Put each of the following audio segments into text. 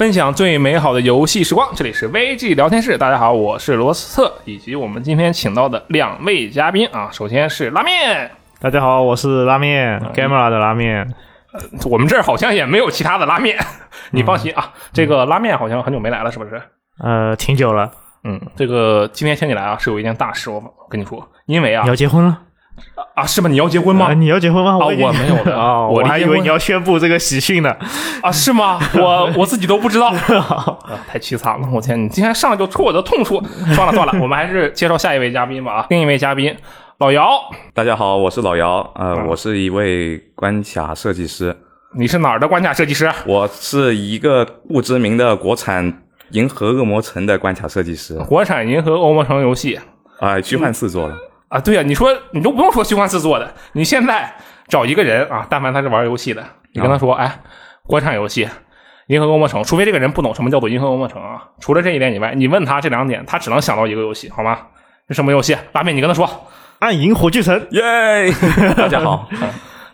分享最美好的游戏时光。这里是 VG 聊天室，大家好，我是罗斯特，以及我们今天请到的两位嘉宾啊。首先是拉面，大家好，我是拉面 Gamera 的拉面。我们这儿好像也没有其他的拉面，你放心啊。这个拉面好像很久没来了，是不是？呃，挺久了。嗯，这个今天请你来啊，是有一件大事，我跟你说，因为啊，你要结婚了。啊，是吗？你要结婚吗？你要结婚吗？啊，我没有的 啊，我还以为你要宣布这个喜讯呢。啊，是吗？我我自己都不知道，太凄惨了！我天，你今天上来就戳我的痛处。算了算了，我们还是介绍下一位嘉宾吧啊，另一位嘉宾老姚。大家好，我是老姚，呃，我是一位关卡设计师。你是哪儿的关卡设计师？我是一个不知名的国产《银河恶魔城》的关卡设计师。国产《银河恶魔城》游戏啊，虚幻四做的。啊，对呀，你说你都不用说虚幻四做的，你现在找一个人啊，但凡他是玩游戏的，你跟他说，哎，国产游戏《银河恶魔城》，除非这个人不懂什么叫做《银河恶魔城》啊，除了这一点以外，你问他这两点，他只能想到一个游戏，好吗？是什么游戏？拉面，你跟他说，《暗影火炬城》。耶，大家好，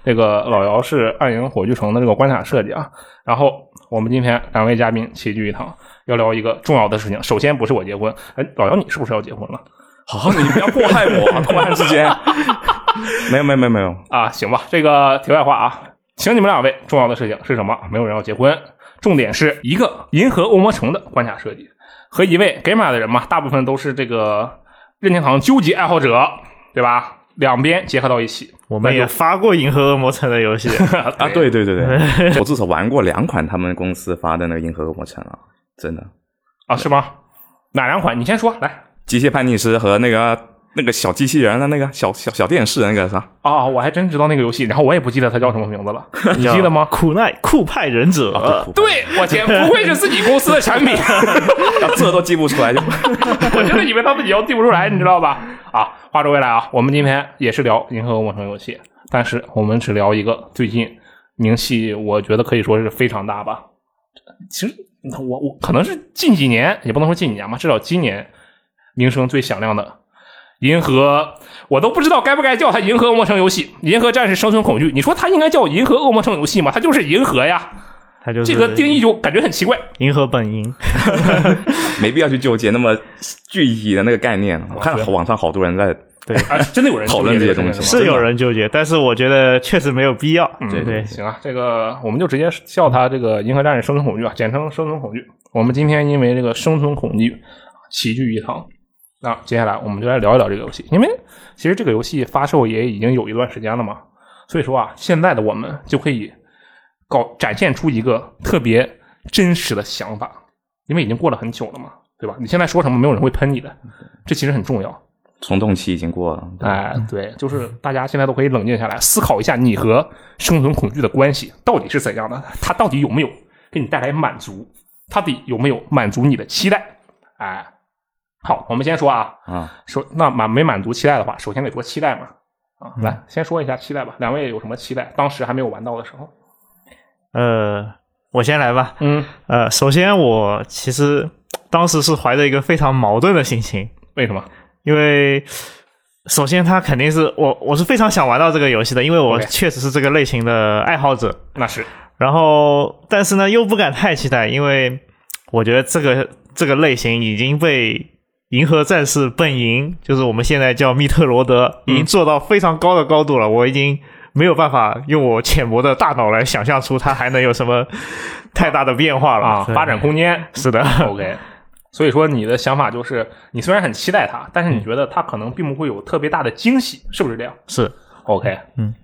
这个老姚是《暗影火炬城》的这个关卡设计啊。然后我们今天两位嘉宾齐聚一堂，要聊一个重要的事情。首先不是我结婚，哎，老姚你是不是要结婚了？好，你不要祸害我，突然之间，没有没有没有没有啊，行吧，这个题外话啊，请你们两位，重要的事情是什么？没有人要结婚，重点是一个银河恶魔城的关卡设计和一位给马的人嘛，大部分都是这个任天堂究极爱好者，对吧？两边结合到一起，我们也发过银河恶魔城的游戏啊，对对对对，我至少玩过两款他们公司发的那个银河恶魔城啊，真的啊，是吗？哪两款？你先说来。机械叛逆师和那个那个小机器人的那个小小小电视那个啥啊，我还真知道那个游戏，然后我也不记得它叫什么名字了，你记得吗？苦奈酷派忍者，对我天，不愧是自己公司的产品，这都记不出来，就我真的以为他自己要记不出来，你知道吧？啊，话说回来啊，我们今天也是聊《银河恶魔城》游戏，但是我们只聊一个最近名气，我觉得可以说是非常大吧。其实我我可能是近几年，也不能说近几年吧，至少今年。名声最响亮的《银河》，我都不知道该不该叫它《银河恶魔城》游戏，《银河战士生存恐惧》。你说它应该叫《银河恶魔城》游戏吗？它就是银河呀，它就这个定义就感觉很奇怪。银河本银，没必要去纠结那么具体的那个概念。我看网上好多人在对，真的有人 讨论这些东西，是有人纠结，但是我觉得确实没有必要。对对，行啊，这个我们就直接叫它这个《银河战士生存恐惧》啊，简称“生存恐惧”。我们今天因为这个生存恐惧齐聚一堂。那接下来我们就来聊一聊这个游戏，因为其实这个游戏发售也已经有一段时间了嘛，所以说啊，现在的我们就可以搞展现出一个特别真实的想法，因为已经过了很久了嘛，对吧？你现在说什么，没有人会喷你的，这其实很重要。冲动期已经过了，哎，对，就是大家现在都可以冷静下来，思考一下你和生存恐惧的关系到底是怎样的，它到底有没有给你带来满足，它底有没有满足你的期待，哎。好，我们先说啊，啊，说那满没满足期待的话，首先得说期待嘛，啊，来先说一下期待吧。两位有什么期待？当时还没有玩到的时候，呃，我先来吧。嗯，呃，首先我其实当时是怀着一个非常矛盾的心情。为什么？因为首先他肯定是我，我是非常想玩到这个游戏的，因为我确实是这个类型的爱好者。那是。然后，但是呢，又不敢太期待，因为我觉得这个这个类型已经被。银河战士本营就是我们现在叫密特罗德，已经做到非常高的高度了。我已经没有办法用我浅薄的大脑来想象出它还能有什么太大的变化了啊！发展空间是的，OK。所以说你的想法就是，你虽然很期待它，但是你觉得它可能并不会有特别大的惊喜，是不是这样？是 OK。嗯，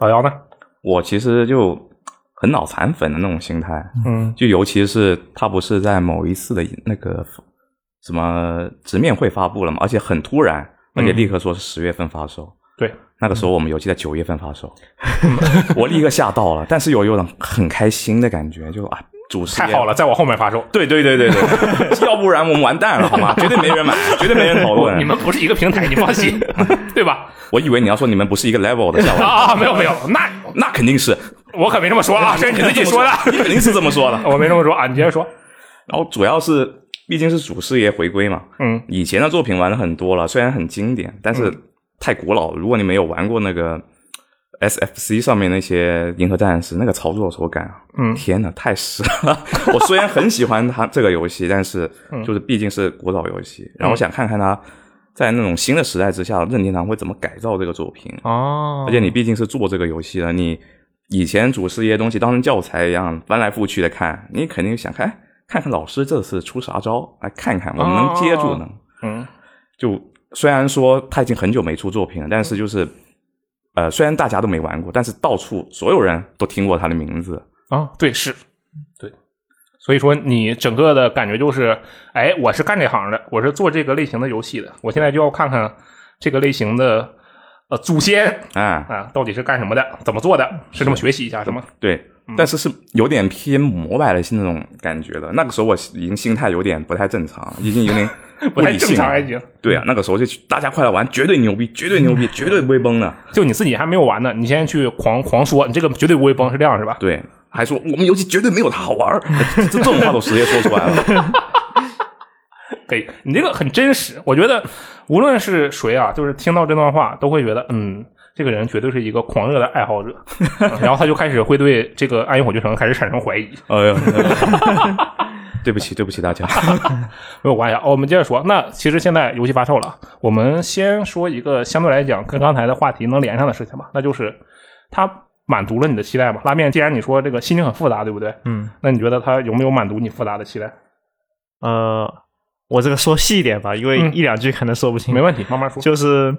老姚呢？我其实就很脑残粉的那种心态，嗯，就尤其是它不是在某一次的那个。什么直面会发布了嘛？而且很突然，而且立刻说是十月份发售。对，那个时候我们游戏在九月份发售，我立刻吓到了。但是有有种很开心的感觉，就啊，主太好了，在我后面发售。对对对对对，要不然我们完蛋了，好吗？绝对没人买，绝对没人讨论。你们不是一个平台，你放心，对吧？我以为你要说你们不是一个 level 的，啊，没有没有，那那肯定是，我可没这么说啊，这是你自己说的，你肯定是这么说的，我没这么说啊，你接着说。然后主要是。毕竟是祖师爷回归嘛，嗯，以前的作品玩的很多了，虽然很经典，但是太古老。如果你没有玩过那个 SFC 上面那些银河战士那个操作手感啊，嗯天呐，太屎了！我虽然很喜欢它这个游戏，但是嗯就是毕竟是古老游戏，然后我想看看它在那种新的时代之下，任天堂会怎么改造这个作品。哦而且你毕竟是做这个游戏的，你以前主事业东西当成教材一样翻来覆去的看，你肯定想看哎看看老师这次出啥招，来看看我们能接住呢。嗯就虽然说他已经很久没出作品了，但是就是呃，虽然大家都没玩过，但是到处所有人都听过他的名字。啊，对，是，对，所以说你整个的感觉就是，哎，我是干这行的，我是做这个类型的游戏的，我现在就要看看这个类型的呃祖先啊，啊到底是干什么的，怎么做的，是这么学习一下是吗？对，嗯但是是有点偏膜拜的那种感觉的。那个时候我已经心态有点不太正常，已经有点 不太正常还行。对啊，那个时候就大家快来玩，绝对牛逼，绝对牛逼，绝对不会崩的。就你自己还没有玩呢，你先去狂狂说，你这个绝对不会崩，是这样是吧？对，还说我们游戏绝对没有它好玩儿，这这种话都直接说出来了。可以，你这个很真实。我觉得无论是谁啊，就是听到这段话，都会觉得，嗯，这个人绝对是一个狂热的爱好者。嗯 然后他就开始会对这个《暗影火炬城》开始产生怀疑。哎呦，对不起，对不起大家。没有关系啊，我们接着说。那其实现在游戏发售了，我们先说一个相对来讲跟刚才的话题能连上的事情吧，那就是它满足了你的期待吗？拉面，既然你说这个心情很复杂，对不对？嗯，那你觉得它有没有满足你复杂的期待？呃，我这个说细一点吧，因为嗯一两句可能说不清。没问题，慢慢说。就是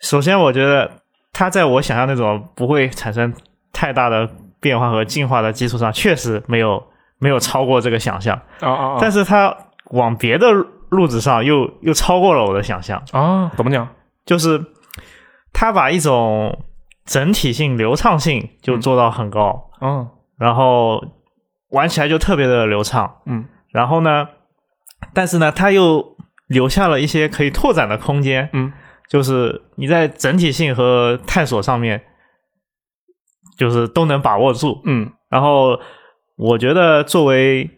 首先，我觉得它在我想象那种不会产生太大的变化和进化的基础上，确实没有没有超过这个想象。啊啊啊！但是它往别的路子上又又超过了我的想象，啊，怎么讲？就是它把一种整体性、流畅性就做到很高，嗯然后玩起来就特别的流畅。嗯然后呢，但是呢，它又留下了一些可以拓展的空间。嗯就是你在整体性和探索上面，就是都能把握住。嗯然后我觉得作为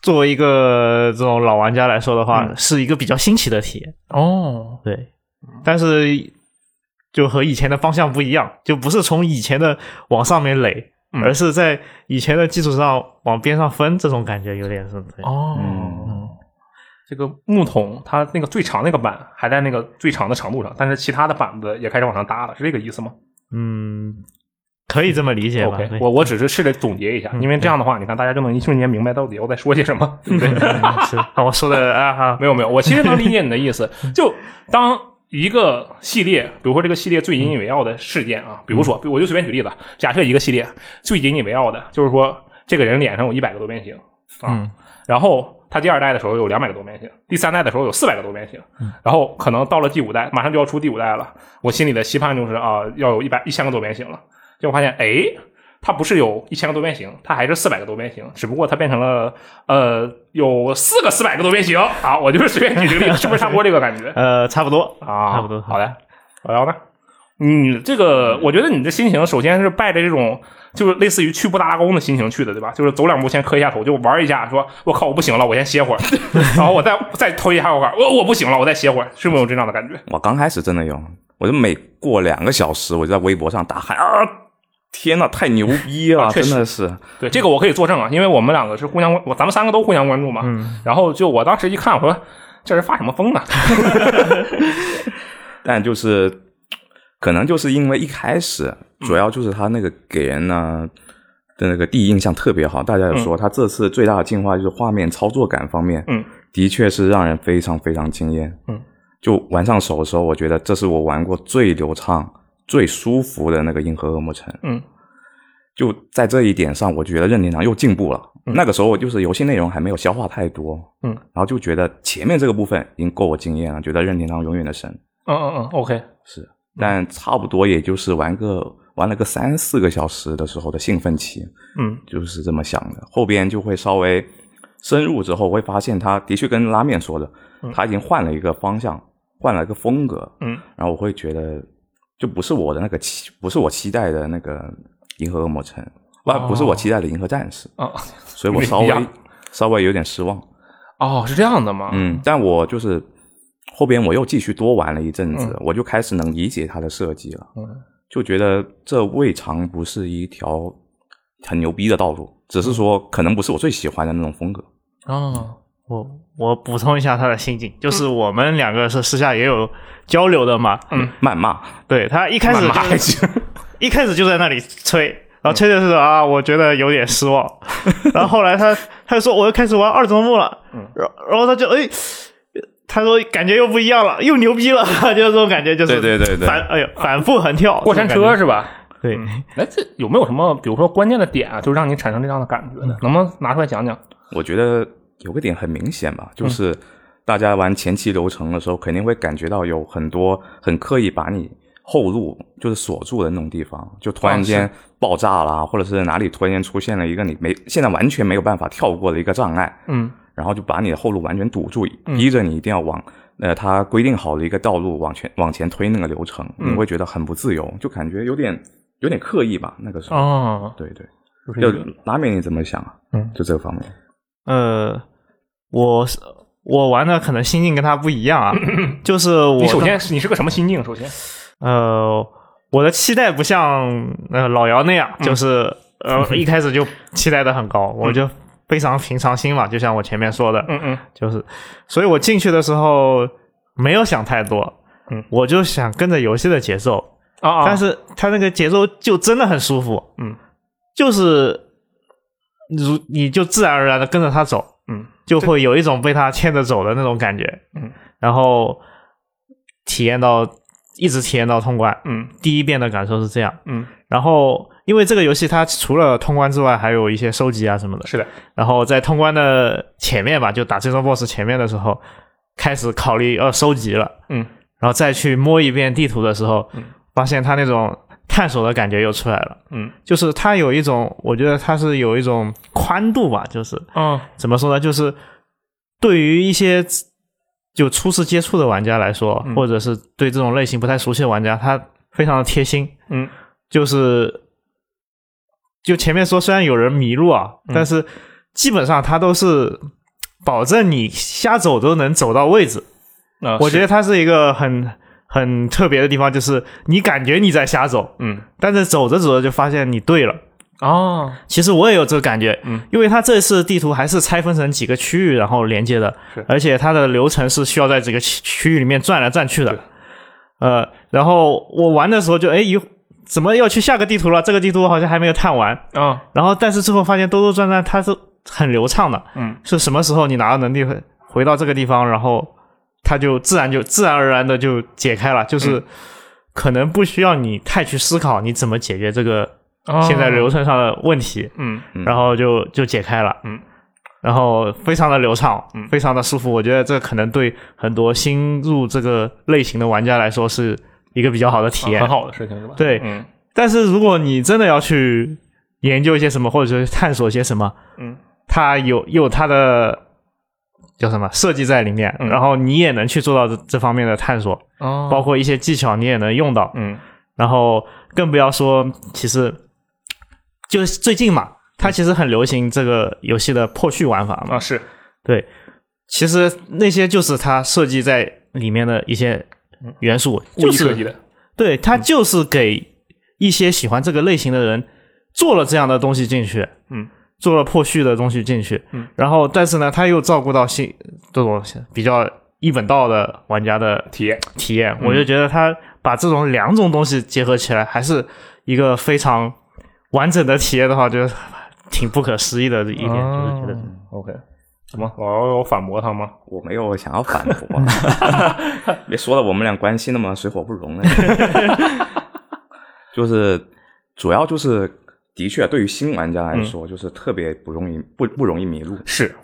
作为一个这种老玩家来说的话，嗯是一个比较新奇的体验。哦，对，但是就和以前的方向不一样，就不是从以前的往上面垒，嗯而是在以前的基础上往边上分，这种感觉有点是。哦，嗯这个木桶它那个最长那个板还在那个最长的长度上，但是其他的板子也开始往上搭了，是这个意思吗嗯，可以这么理解吧我我只是试着总结一下，嗯因为这样的话，你看大家就能一瞬间明白到底我在说些什么，对不对？嗯是 啊我说的啊哈，没有没有，我其实能理解你的意思。就当一个系列，比如说这个系列最引以为傲的事件啊，比如说我就随便举例子，假设一个系列最引以为傲的就是说这个人脸上有一百个多边形啊，嗯。然后他第二代的时候有两百个多边形，第三代的时候有四百个多边形，然后可能到了第五代，马上就要出第五代了，我心里的期盼就是啊，要有一百一千个多边形了，结果发现哎。它不是有一千个多边形，它还是四百个多边形，只不过它变成了呃有四个四百个多边形啊！我就是随便举这个例子，是不是差不多这个感觉 呃，差不多啊？差不多好的，然后呢？你这个，我觉得你的心情首先是带着这种，就是类似于去布达拉宫的心情去的，对吧？就是走两步先磕一下头，就玩一下，说我靠，我不行了，我先歇会儿，然后我再再推一下我杆，我我不行了，我再歇会儿，是不是有这样的感觉？我刚开始真的有，我就每过两个小时，我就在微博上大喊啊！天呐，太牛逼了，啊真的是。对，这个我可以作证啊，因为我们两个是互相关，我咱们三个都互相关注嘛。嗯然后就我当时一看，我说这人发什么疯呢？但就是可能就是因为一开始嗯主要就是他那个给人呢的那个第一印象特别好，大家有说他这次最大的进化就是画面操作感方面，嗯，的确是让人非常非常惊艳，嗯，就玩上手的时候，我觉得这是我玩过最流畅、最舒服的那个银河恶魔城，嗯，就在这一点上，我觉得任天堂又进步了。嗯。那个时候就是游戏内容还没有消化太多，嗯，然后就觉得前面这个部分已经够我惊艳了，觉得任天堂永远的神。嗯嗯嗯，OK，是，但差不多也就是玩个玩了个三四个小时的时候的兴奋期，嗯。就是这么想的。后边就会稍微深入之后，会发现他的确跟拉面说的，他已经换了一个方向，换了一个风格，嗯。然后我会觉得就不是我的那个期，不是我期待的那个银河恶魔城，不、哦不是我期待的银河战士，啊，所以我稍微稍微有点失望。哦，是这样的吗？嗯，但我就是后边我又继续多玩了一阵子，我就开始能理解它的设计了，嗯就觉得这未尝不是一条很牛逼的道路，只是说可能不是我最喜欢的那种风格。哦，我我补充一下他的心境，就是我们两个是私下也有交流的嘛。嗯，谩骂，对他一开始一开始就在那里吹，然后吹着吹着啊，我觉得有点失望。然后后来他他就说我又开始玩二周目了，嗯然后然后他就哎，他说感觉又不一样了，又牛逼了，就是这种感觉，就是对对对对反哎呦反复横跳，过山车是吧？对。哎，这有没有什么，比如说关键的点啊，就让你产生这样的感觉呢？能不能拿出来讲讲？我觉得有个点很明显吧，就是大家玩前期流程的时候，肯定会感觉到有很多很刻意把你后路就是锁住的那种地方，就突然间爆炸啦，或者是哪里突然间出现了一个你没现在完全没有办法跳过的一个障碍，嗯。然后就把你的后路完全堵住，逼着你一定要往呃他规定好的一个道路往前往前推那个流程，嗯。你会觉得很不自由，就感觉有点有点刻意吧，那个时候，哦，对对，就是就一个拉面你怎么想啊？嗯。就这个方面。呃，我是我玩的可能心境跟他不一样啊，就是我你首先你是个什么心境？首先，呃，我的期待不像呃老姚那样，就是呃一开始就期待的很高，我就非常平常心嘛，就像我前面说的，嗯嗯。就是，所以我进去的时候没有想太多，嗯，我就想跟着游戏的节奏，啊啊，但是他那个节奏就真的很舒服，嗯，就是如你就自然而然的跟着他走，嗯就会有一种被他牵着走的那种感觉，嗯，然后体验到一直体验到通关，嗯。第一遍的感受是这样，嗯，然后因为这个游戏它除了通关之外，还有一些收集啊什么的，是的，然后在通关的前面吧，就打最终 BOSS 前面的时候，开始考虑要收集了，嗯，然后再去摸一遍地图的时候，嗯，发现它那种探索的感觉又出来了，嗯。就是它有一种，我觉得它是有一种宽度吧，就是。嗯。怎么说呢，就是对于一些就初次接触的玩家来说，嗯。或者是对这种类型不太熟悉的玩家，他非常的贴心，嗯。就是就前面说虽然有人迷路啊，嗯。但是基本上他都是保证你瞎走都能走到位置。啊，我觉得它是一个很很特别的地方，就是你感觉你在瞎走，嗯。但是走着走着就发现你对了。哦，其实我也有这个感觉，嗯，因为它这次地图还是拆分成几个区域，然后连接的是，而且它的流程是需要在这个区区域里面转来转去的，呃，然后我玩的时候就哎一怎么要去下个地图了？这个地图好像还没有探完，啊然后但是最后发现兜兜转转它是很流畅的，嗯。是什么时候你拿到能力回回到这个地方，然后它就自然就自然而然的就解开了，就是嗯可能不需要你太去思考你怎么解决这个哦。现在流程上的问题，嗯。嗯。然后就就解开了，嗯，然后非常的流畅，嗯。非常的舒服。我觉得这可能对很多新入这个类型的玩家来说是一个比较好的体验。很好的事情是吧？对嗯。但是如果你真的要去研究一些什么，或者是探索一些什么，嗯。它有有它的叫什么设计在里面，嗯然后你也能去做到这这方面的探索，哦，包括一些技巧你也能用到。嗯然后更不要说，其实就是最近嘛，它其实很流行这个游戏的破序玩法嘛。啊是对，其实那些就是它设计在里面的一些元素，故就是意设计的，对它就是给一些喜欢这个类型的人做了这样的东西进去，嗯，做了破序的东西进去，嗯，然后但是呢，他又照顾到新这种比较一本道的玩家的体验。体验，嗯我就觉得他把这种两种东西结合起来，还是一个非常完整的体验的话，就是挺不可思议的一点，就是觉得。哦 OK，什么？我要有反驳他吗？我没有想要反驳，别说了，我们俩关系那么水火不容呢。就是主要就是，的确对于新玩家来说，就是特别不容易不不容易迷路。是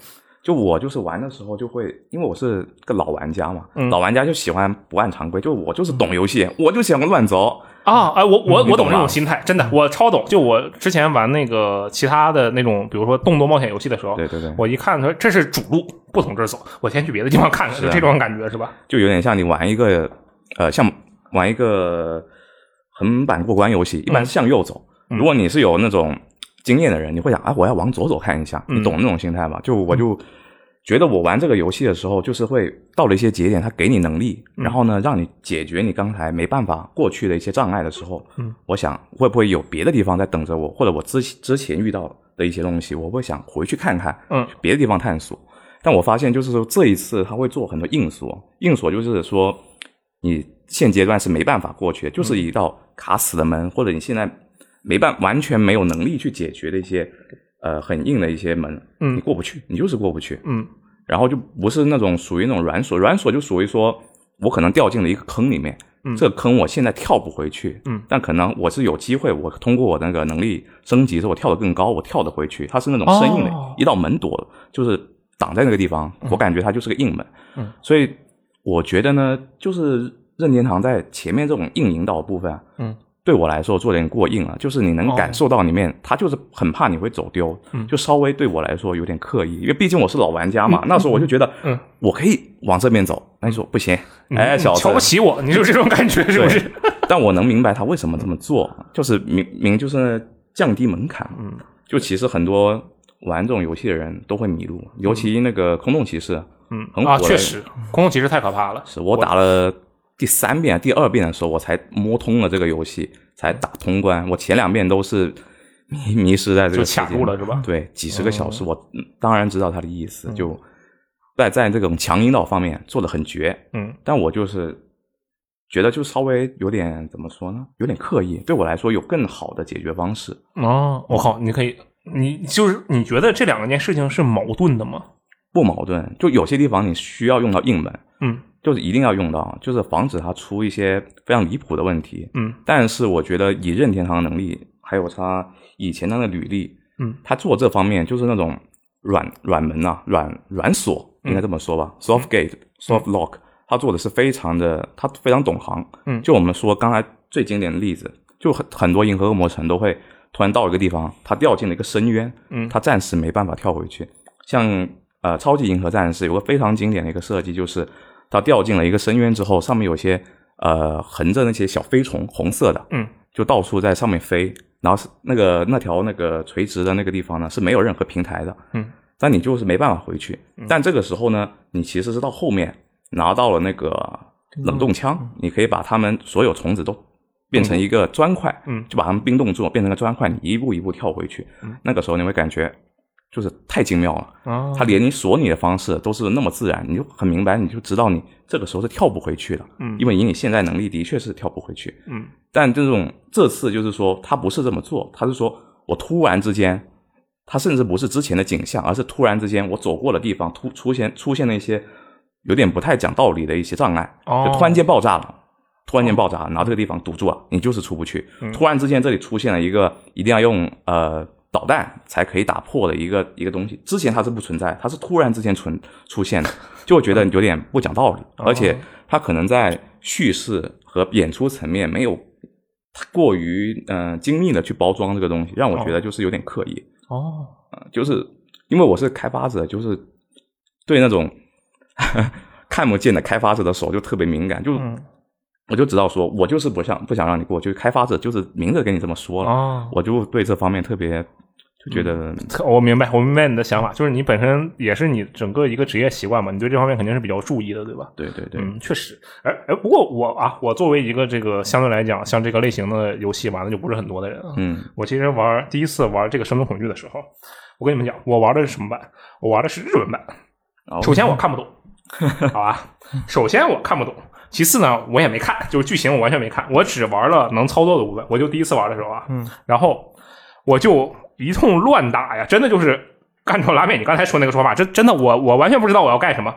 就我就是玩的时候就会，因为我是个老玩家嘛，嗯老玩家就喜欢不按常规，就我就是懂游戏，我就喜欢乱走。啊，哎，我我我懂这种心态，真的，我超懂。就我之前玩那个其他的那种，比如说动作冒险游戏的时候，对对对，我一看说这是主路，不从这儿走，我先去别的地方看看，就这种感觉是吧？就有点像你玩一个呃，像玩一个横版过关游戏，一般是向右走。嗯。如果你是有那种经验的人，你会想啊，我要往左走看一下，嗯。你懂那种心态吧？就我就觉得我玩这个游戏的时候，就是会到了一些节点，它给你能力，然后呢，让你解决你刚才没办法过去的一些障碍的时候，嗯，我想会不会有别的地方在等着我，或者我之之前遇到的一些东西，我会想回去看看，嗯，别的地方探索。但我发现就是说这一次他会做很多硬锁，硬锁就是说你现阶段是没办法过去的，就是一道卡死的门，或者你现在没办完全没有能力去解决的一些呃很硬的一些门，嗯。你过不去，你就是过不去，嗯。然后就不是那种属于那种软锁，软锁就属于说我可能掉进了一个坑里面，嗯。这个坑我现在跳不回去，嗯，但可能我是有机会，我通过我那个能力升级之后，我跳得更高，我跳得回去，它是那种生硬的、哦。一道门躲，就是挡在那个地方，我感觉它就是个硬门，嗯，所以我觉得呢，就是任天堂在前面这种硬引导部分啊，嗯。对我来说做的有点过硬了，就是你能哦。感受到里面，他就是很怕你会走丢，嗯。就稍微对我来说有点刻意，因为毕竟我是老玩家嘛，那时候我就觉得，嗯，我可以往这边走，那你说不行，哎，小子瞧不，起我，你就这种感觉是不是？但我能明白他为什么这么做，就是明明就是降低门槛，嗯，就其实很多玩这种游戏的人都会迷路，尤其那个空洞骑士，嗯啊，很火的确实，空洞骑士太可怕了。是我打了第三遍、第二遍的时候，我才摸通了这个游戏，才打通关。我前两遍都是迷迷失在这个卡住了是吧？对，几十个小时，我嗯当然知道他的意思，就在在这种强引导方面做的很绝，嗯但我就是觉得就稍微有点怎么说呢，有点刻意。对我来说，有更好的解决方式。哦，我靠，你可以，你就是你觉得这两件事情是矛盾的吗？不矛盾，就有些地方你需要用到硬门，嗯就是一定要用到，就是防止它出一些非常离谱的问题。嗯但是我觉得以任天堂的能力，还有他以前的那个履历，嗯，他做这方面就是那种软软门啊，软软锁，应该这么说吧、gate、soft lock，他做的是非常的，他非常懂行。嗯就我们说刚才最经典的例子，就很很多银河恶魔城都会突然到一个地方，他掉进了一个深渊，嗯他暂时没办法跳回去。像呃超级银河战士有个非常经典的一个设计，就是他掉进了一个深渊之后，上面有些呃横着那些小飞虫，红色的，嗯，就到处在上面飞，然后是那个那条那个垂直的那个地方呢是没有任何平台的，嗯，但你就是没办法回去。但这个时候呢，你其实是到后面拿到了那个冷冻枪，你可以把它们所有虫子都变成一个砖块，嗯。就把它们冰冻住，变成个砖块，你一步一步跳回去。那个时候你会感觉就是太精妙了。啊，他连你锁你的方式都是那么自然，你就很明白，你就知道你这个时候是跳不回去的。嗯因为以你现在能力，的确是跳不回去。嗯但这种这次就是说，他不是这么做，他是说我突然之间，他甚至不是之前的景象，而是突然之间我走过的地方突出现出现了一些有点不太讲道理的一些障碍，哦就突然间爆炸了。突然间爆炸，然后这个地方堵住了，你就是出不去。嗯突然之间，这里出现了一个一定要用呃导弹才可以打破的一个一个东西，之前它是不存在，它是突然之间存出现的，就会觉得有点不讲道理，哦。而且它可能在叙事和演出层面没有过于嗯、呃精密的去包装这个东西，让我觉得就是有点刻意。哦，就是因为我是开发者，就是对那种 看不见的开发者的手就特别敏感，就、嗯。我就知道说，我就是不想不想让你过，就是开发者就是明着跟你这么说了，哦，我就对这方面特别就觉得、特我明白，我明白你的想法，就是你本身也是你整个一个职业习惯嘛，你对这方面肯定是比较注意的，对吧？对对对，嗯，确实。而而不过我啊，我作为一个这个相对来讲像这个类型的游戏玩的就不是很多的人啊，嗯我其实玩第一次玩这个《生存恐惧》的时候，我跟你们讲，我玩的是什么版？我玩的是日文版。哦首先我看不懂，好吧？首先我看不懂，其次呢，我也没看，就是剧情我完全没看，我只玩了能操作的部分。我就第一次玩的时候啊，嗯，然后我就一通乱打呀，真的就是干成拉面。你刚才说那个说法，真真的我我完全不知道我要干什么，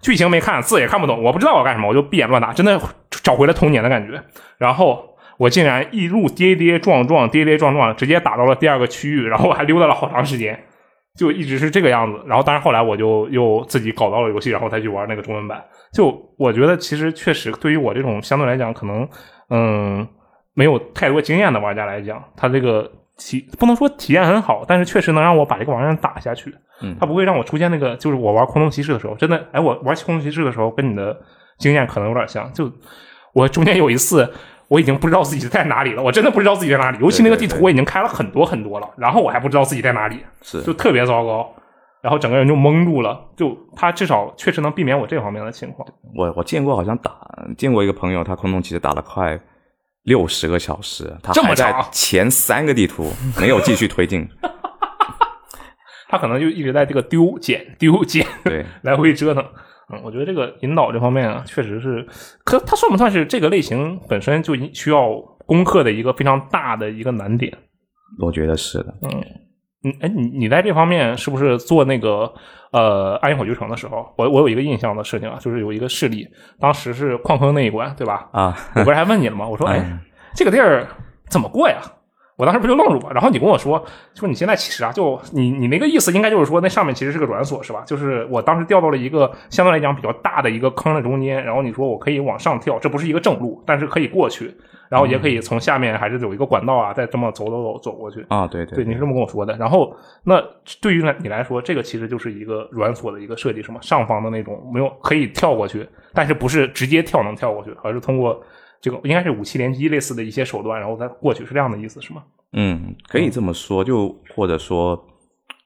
剧情没看，字也看不懂，我不知道我要干什么，我就闭眼乱打，真的找回了童年的感觉。然后我竟然一路跌跌撞撞，跌跌撞撞，直接打到了第二个区域，然后我还溜达了好长时间。就一直是这个样子，然后当然后来我就又自己搞到了游戏，然后再去玩那个中文版。就我觉得其实确实对于我这种相对来讲可能嗯没有太多经验的玩家来讲，他这个体不能说体验很好，但是确实能让我把这个玩意儿打下去。嗯它不会让我出现那个就是我玩空洞骑士的时候，真的哎，我玩空洞骑士的时候跟你的经验可能有点像，就我中间有一次。我已经不知道自己在哪里了，我真的不知道自己在哪里。尤其那个地图我已经开了很多很多了，然后我还不知道自己在哪里。是就特别糟糕。然后整个人就懵住了。就他至少确实能避免我这方面的情况。我我见过，好像打见过一个朋友，他空洞骑士打了快六十个小时，他这么还在前三个地图 没有继续推进。他可能就一直在这个丢捡丢捡对，来回折腾。嗯，我觉得这个引导这方面啊，确实是，可它算不算是这个类型本身就需要攻克的一个非常大的一个难点？我觉得是的。嗯，哎，你你在这方面是不是做那个呃暗影火炬城的时候，我我有一个印象的事情啊，就是有一个事例，当时是矿坑那一关，对吧？啊，我不是还问你了吗？我说，哎嗯，这个地儿怎么过呀？我当时不就愣住了，然后你跟我说，说你现在其实啊，就你你那个意思应该就是说，那上面其实是个软锁，是吧？就是我当时掉到了一个相对来讲比较大的一个坑的中间，然后你说我可以往上跳，这不是一个正路，但是可以过去，然后也可以从下面还是有一个管道啊，再这么走走走走过去。啊，对对，对你是这么跟我说的。然后，那对于你来说，这个其实就是一个软锁的一个设计，是吗？上方的那种没有可以跳过去，但是不是直接跳能跳过去，而是通过这个应该是武器连击类似的一些手段，然后再过去，是这样的意思，是吗？嗯，可以这么说，就或者说，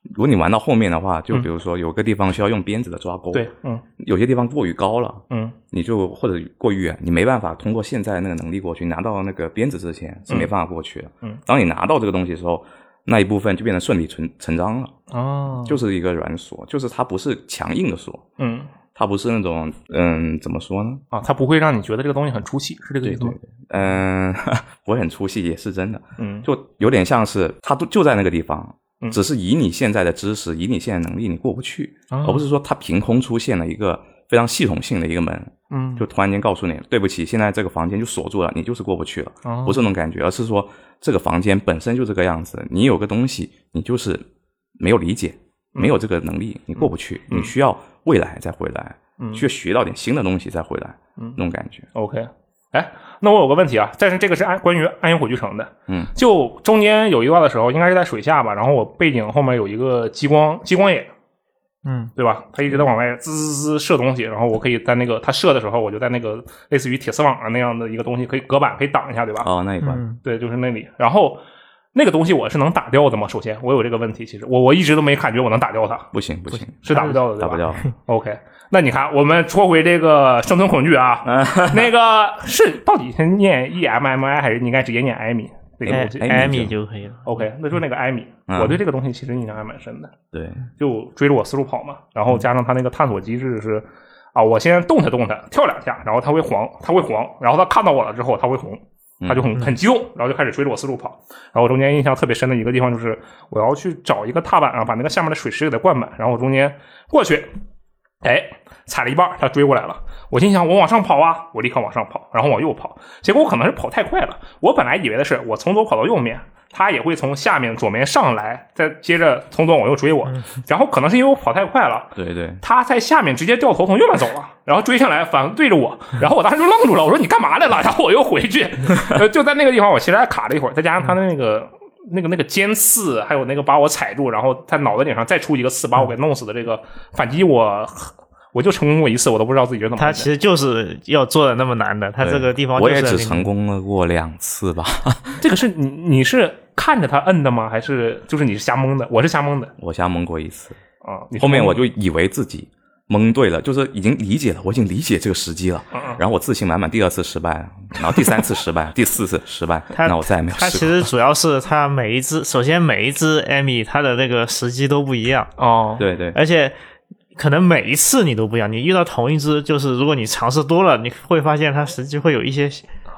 如果你玩到后面的话，就嗯。比如说有个地方需要用鞭子的抓钩，对，嗯。有些地方过于高了，嗯。你就或者过于远，你没办法通过现在那个能力过去，拿到那个鞭子之前是没办法过去的。嗯，当你拿到这个东西的时候，那一部分就变得顺理成成章了，哦。就是一个软锁，就是它不是强硬的锁，嗯。它不是那种嗯怎么说呢？啊，它不会让你觉得这个东西很出戏，是这个意思吗？嗯，不会很出戏也是真的，嗯。就有点像是它都就在那个地方，嗯只是以你现在的知识，以你现在能力，你过不去，哦而不是说它凭空出现了一个非常系统性的一个门，嗯，就突然间告诉你，对不起，现在这个房间就锁住了，你就是过不去了，哦。不是那种感觉，而是说这个房间本身就这个样子，你有个东西，你就是没有理解，没有这个能力，你过不去，嗯。你需要未来再回来，嗯。需要学到点新的东西再回来，嗯。那种感觉，OK，哎，那我有个问题啊，但是这个是安关于暗影火炬城的，嗯，就中间有一段的时候，应该是在水下吧，然后我背景后面有一个激光激光眼，嗯，对吧？它一直在往外滋滋滋射东西，然后我可以在那个它射的时候，我就在那个类似于铁丝网啊那样的一个东西可以隔板可以挡一下，对吧？哦，那一关，嗯对，就是那里，然后。那个东西我是能打掉的吗？首先，我有这个问题，其实我我一直都没感觉我能打掉它，不行不行，是打不掉的，对吧？打不掉。OK，那你看，我们说回这个生存恐惧啊，那个是到底是念 E M M I 还是你应该直接念艾米？这个艾东西艾米就可以了。OK，那就是那个艾米。嗯我对这个东西其实印象还蛮深的，对，就追着我四处跑嘛，然后加上它那个探索机制是啊，我先动它动它，跳两下，然后它会黄，它会黄，然后它看到我了之后，它会红。它就很 很激动，然后就开始追着我四处跑。然后我中间印象特别深的一个地方就是，我要去找一个踏板啊，把那个下面的水池给它灌满，然后我中间过去，哎，踩了一半他，追过来了。我心想，我往上跑啊，我立刻往上跑，然后往右跑。结果我可能是跑太快了，我本来以为的是我从左跑到右面，他也会从下面左面上来，再接着从左往右追我。然后可能是因为我跑太快了，对对，他在下面直接掉头从右边走了，然后追上来反对着我，然后我当时就愣住了，我说你干嘛来了？然后我又回去，呃就在那个地方我其实还卡了一会儿，再加上他的那个那个那个尖刺，还有那个把我踩住，然后在脑袋顶上再出一个刺把我给弄死的这个反击我。我就成功过一次，我都不知道自己是怎么回事。它其实就是要做的那么难的，他这个地方我也只成功了过两次吧。这个是你你是看着他摁的吗？还是就是你是瞎蒙的？我是瞎蒙的我瞎蒙过一次，啊。你后面我就以为自己蒙对了，就是已经理解了，我已经理解这个时机了。然后我自信满满，第二次失败了，然后第三次失败，第四次失败，那我再也没有它其。实主要是他每一只，首先每一只艾米它的那个时机都不一样，哦，对对，而且可能每一次你都不一样。你遇到同一只，就是如果你尝试多了，你会发现它实际会有一些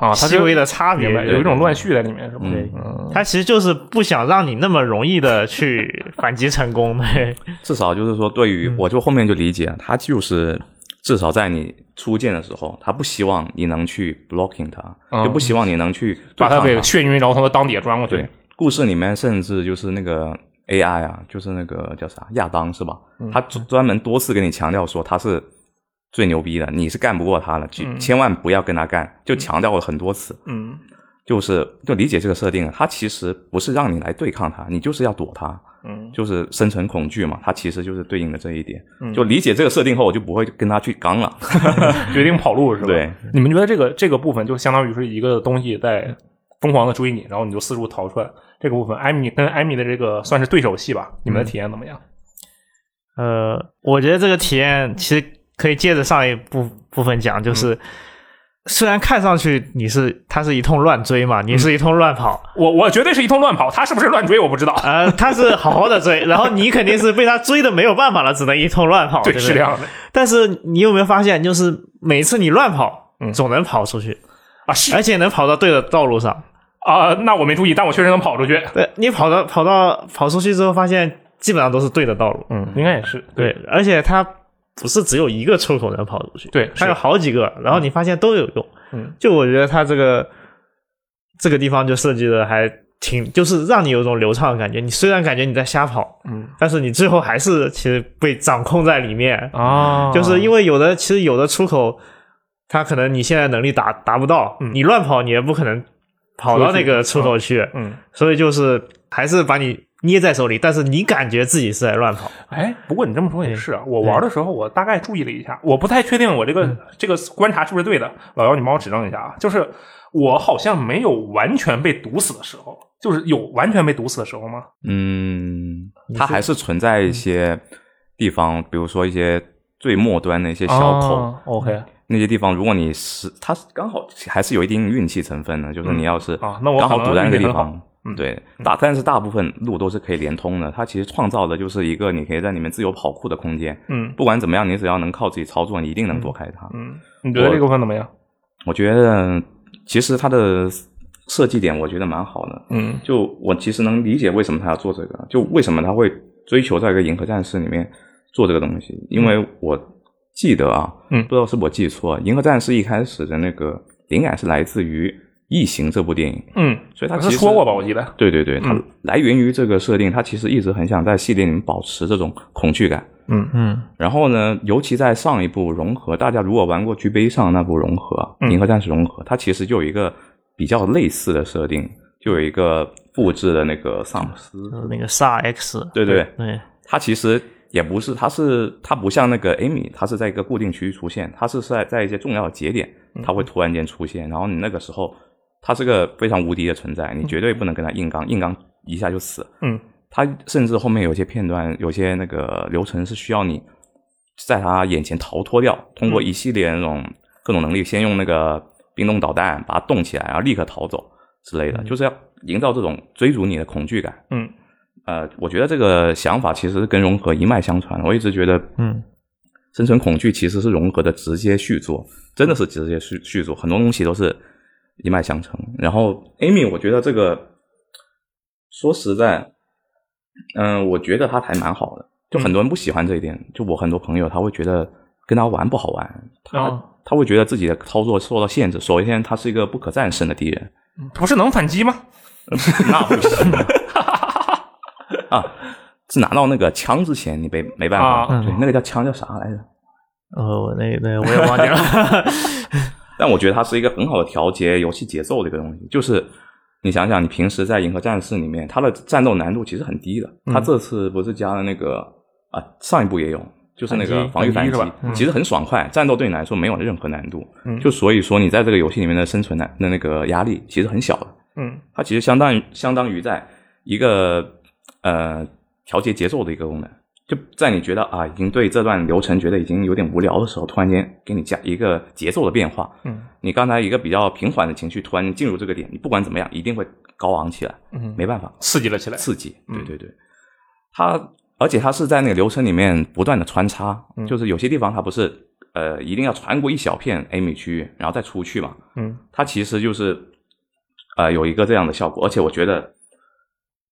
啊，细微的差别明白，有一种乱序在里面，是吧？嗯嗯它其实就是不想让你那么容易的去反击成功。对，至少就是说，对于我就后面就理解，他就是至少在你初见的时候，他不希望你能去 blocking 他，嗯就不希望你能去把他给眩晕，然后从他裆底下钻过去对。，故事里面甚至就是那个 AI 啊，就是那个叫啥亚当是吧？嗯他专专门多次给你强调说他是最牛逼的，你是干不过他的，千万不要跟他干，就强调了很多次。嗯就是就理解这个设定，他其实不是让你来对抗他，你就是要躲他，嗯就是生存恐惧嘛，他其实就是对应的这一点。嗯就理解这个设定后，我就不会跟他去刚了。决定跑路是吧？对，你们觉得这个这个部分就相当于是一个东西在疯狂的追你，然后你就四处逃窜。这个部分，艾米跟艾米的这个算是对手戏吧？你们的体验怎么样？呃，我觉得这个体验其实可以接着上一部部分讲，就是、虽然看上去你是他是一通乱追嘛，你是一通乱跑，我我绝对是一通乱跑，他是不是乱追我不知道。呃，他是好好的追，然后你肯定是被他追的没有办法了，只能一通乱跑，对，对对？是这样的但是你有没有发现，就是每次你乱跑，嗯总能跑出去，啊，是而且能跑到对的道路上。啊，那我没注意，但我确实能跑出去。对你跑到跑到跑出去之后，发现基本上都是对的道路。嗯，应该也是对，而且它不是只有一个出口能跑出去，对，它有好几个，然后你发现都有用。嗯，就我觉得它这个这个地方就设计的还挺，就是让你有一种流畅的感觉。你虽然感觉你在瞎跑，嗯但是你最后还是其实被掌控在里面。啊，就是因为有的其实有的出口，它可能你现在能力达达不到，嗯你乱跑你也不可能跑到那个出口去，嗯，所以就是还是把你捏在手里，但是你感觉自己是在乱跑。哎，不过你这么说也是啊，我玩的时候我大概注意了一下，我不太确定我这个、这个观察是不是对的，老姚你帮我指正一下啊，就是我好像没有完全被毒死的时候，就是有完全被毒死的时候吗？嗯，它还是存在一些地方，比如说一些最末端的一些小口，哦 OK 那些地方，如果你是它刚好还是有一定运气成分的，就是你要是啊那我刚好堵在那个地方，嗯对，大但是大部分路都是可以连通的，它其实创造的就是一个你可以在里面自由跑酷的空间。嗯不管怎么样，你只要能靠自己操作，你一定能躲开它。嗯，你觉得这个部分怎么样？我觉得其实它的设计点我觉得蛮好的，嗯就我其实能理解为什么他要做这个，就为什么他会追求在一个银河战士里面做这个东西，因为我记得啊，嗯不知道是我记错，银河战士一开始的那个灵感是来自于《异形》这部电影，嗯，所以他其实说过吧？我记得。对对对，它嗯来源于这个设定，他其实一直很想在系列里面保持这种恐惧感。嗯嗯。然后呢，尤其在上一部融合，大家如果玩过巨杯上那部融合银河战士融合，它其实就有一个比较类似的设定，就有一个复制的那个萨姆斯，就是那个萨 X，对对对，它其实也不是，它是它不像那个 Amy，它是在一个固定区域出现，它是在在一些重要的节点，它会突然间出现，然后你那个时候，它是个非常无敌的存在，你绝对不能跟他硬刚，硬刚一下就死。嗯他甚至后面有些片段，有些那个流程是需要你在他眼前逃脱掉，通过一系列那种各种能力，先用那个冰冻导弹把它冻起来，然后立刻逃走之类的，就是要营造这种追逐你的恐惧感。嗯呃，我觉得这个想法其实跟融合一脉相传。我一直觉得，嗯，生存恐惧其实是融合的直接续作，真的是直接续续作，很多东西都是一脉相承。然后 Amy，我觉得这个说实在，嗯、我觉得他还蛮好的。就很多人不喜欢这一点，就我很多朋友他会觉得跟他玩不好玩，他、哦他会觉得自己的操作受到限制。首先，他是一个不可战胜的敌人，不是能反击吗？那不行 啊！是拿到那个枪之前，你没没办法。啊对，那个叫枪叫啥来着？呃，那那我也忘记了。但我觉得它是一个很好的调节游戏节奏的一个东西。就是你想想，你平时在银河战士里面，它的战斗难度其实很低的。它这次不是加了那个啊，上一部也有，就是那个防御反击其实很爽快，战斗对你来说没有任何难度。嗯就所以说，你在这个游戏里面的生存难的那个压力其实很小的。嗯它其实相当于相当于在一个呃调节节奏的一个功能，就在你觉得啊已经对这段流程觉得已经有点无聊的时候，突然间给你加一个节奏的变化。嗯。你刚才一个比较平缓的情绪，突然进入这个点，你不管怎么样一定会高昂起来，嗯，没办法，刺激了起来。刺激。嗯。对对。对，它而且它是在那个流程里面不断的穿插，嗯。就是有些地方它不是呃一定要穿过一小片 A 米区域，然后再出去嘛，嗯。它其实就是呃有一个这样的效果，而且我觉得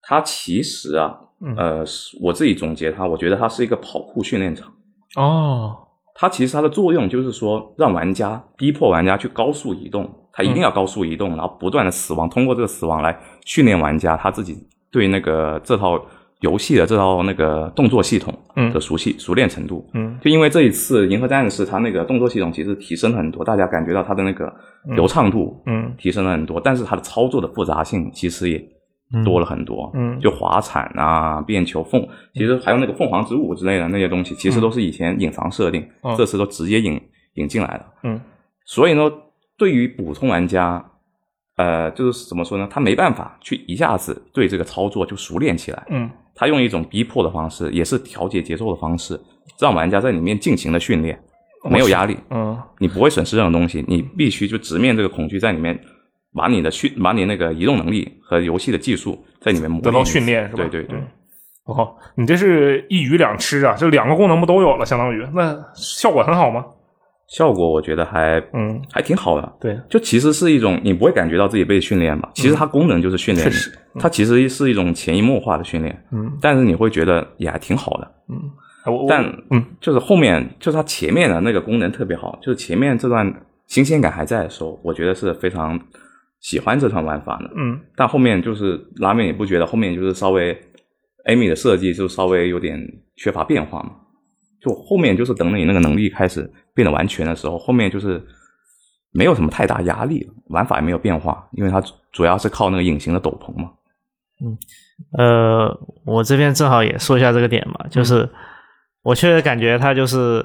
它其实啊，嗯。呃，是我自己总结它，我觉得它是一个跑酷训练场。哦，它其实它的作用就是说，让玩家逼迫玩家去高速移动，他一定要高速移动，然后不断的死亡，通过这个死亡来训练玩家他自己对那个这套游戏的这套那个动作系统嗯。的熟悉、熟练程度。嗯。就因为这一次《银河战士》它那个动作系统其实提升了很多，大家感觉到它的那个流畅度嗯。提升了很多，但是它的操作的复杂性其实也多了很多。嗯。就滑铲啊、变球凤，其实还有那个凤凰之舞之类的那些东西，其实都是以前隐藏设定，嗯。这次都直接引引进来了。嗯。所以呢，对于普通玩家，呃，就是怎么说呢？他没办法去一下子对这个操作就熟练起来，嗯。他用一种逼迫的方式，也是调节节奏的方式，让玩家在里面尽情的训练，没有压力，嗯。你不会损失任何东西，你必须就直面这个恐惧，在里面把你的训，把你那个移动能力和游戏的技术在里面磨得到训练是吧对对对，嗯哦，你这是一鱼两吃啊，这两个功能不都有了，相当于那效果很好吗？效果我觉得还嗯，还挺好的。对，就其实是一种你不会感觉到自己被训练吧？其实它功能就是训练它其实是一种潜移默化的训练。嗯，但是你会觉得也还挺好的。嗯我但嗯，就是后面就是它前面的那个功能特别好，就是前面这段新鲜感还在的时候，我觉得是非常喜欢这套玩法的。嗯但后面就是拉面，也不觉得后面就是稍微 Amy 的设计就稍微有点缺乏变化嘛？就后面就是等你那个能力开始变得完全的时候，后面就是没有什么太大压力了，玩法也没有变化，因为它主要是靠那个隐形的斗篷嘛。嗯呃，我这边正好也说一下这个点嘛，就是我确实感觉它就是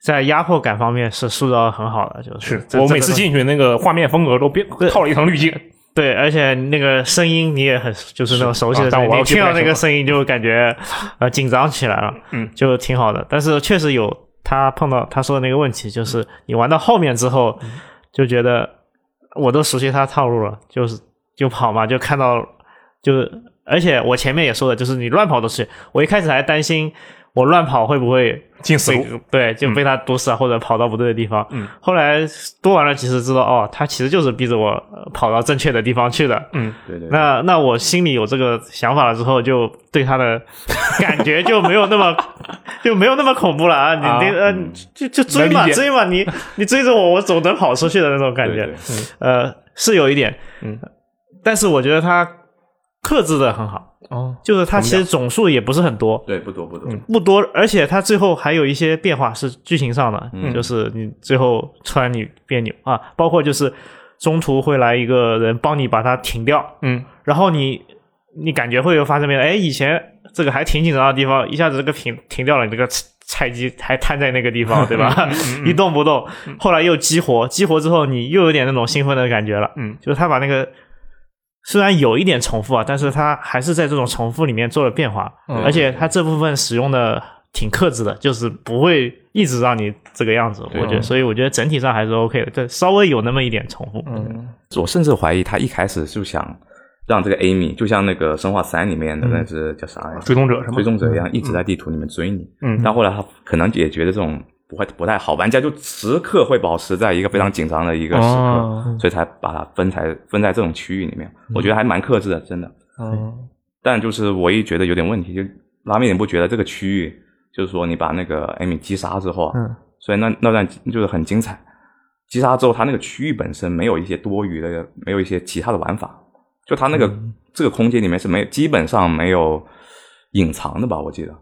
在压迫感方面是塑造的很好的，就是这我每次进去那个画面风格都变套了一层滤镜。对，而且那个声音你也很就是那种熟悉的声音，啊但我你听到那个声音就感觉呃紧张起来了，嗯，就挺好的。但是确实有他碰到他说的那个问题，就是你玩到后面之后就觉得我都熟悉他套路了，就是就跑嘛，就看到就是，而且我前面也说的，就是你乱跑都是，我一开始还担心我乱跑会不会进死路，对，就被他毒死啊，或者跑到不对的地方。嗯，后来多玩了几次，知道哦，他其实就是逼着我呃跑到正确的地方去的。嗯，对对对那那我心里有这个想法了之后，就对他的 感觉就没有那么就没有那么恐怖了啊！你啊你呃嗯就就追嘛追嘛，你 你追着我，我总能跑出去的那种感觉。对对呃，是有一点，嗯，但是我觉得他克制的很好，哦，就是它其实总数也不是很多，对，不多不多。不多，而且它最后还有一些变化是剧情上的，嗯。就是你最后突然你别扭啊，包括就是中途会来一个人帮你把它停掉，嗯。然后你你感觉会有发生变化，哎，以前这个还挺紧张的地方，一下子这个停停掉了，你这个菜鸡还瘫在那个地方，对吧？嗯。一动不动，后来又激活，激活之后你又有点那种兴奋的感觉了，嗯。就是他把那个。虽然有一点重复啊，但是他还是在这种重复里面做了变化，嗯而且他这部分使用的挺克制的，就是不会一直让你这个样子。我觉得，所以我觉得整体上还是 OK 的，这稍微有那么一点重复。嗯我甚至怀疑他一开始就想让这个 Amy 就像那个《生化三》里面的那只叫啥来着？追踪者是吗？追踪者一样，一直在地图里面追你。嗯但后来他可能也觉得这种不会不太好，玩家就时刻会保持在一个非常紧张的一个时刻，哦所以才把它分才分在这种区域里面。我觉得还蛮克制的，真的。嗯但就是唯一觉得有点问题，就拉面，你不觉得这个区域，就是说你把那个 Amy 击杀之后啊，嗯所以那那段就是很精彩。击杀之后，它那个区域本身没有一些多余的，没有一些其他的玩法，就它那个、这个空间里面是没基本上没有隐藏的吧？我记得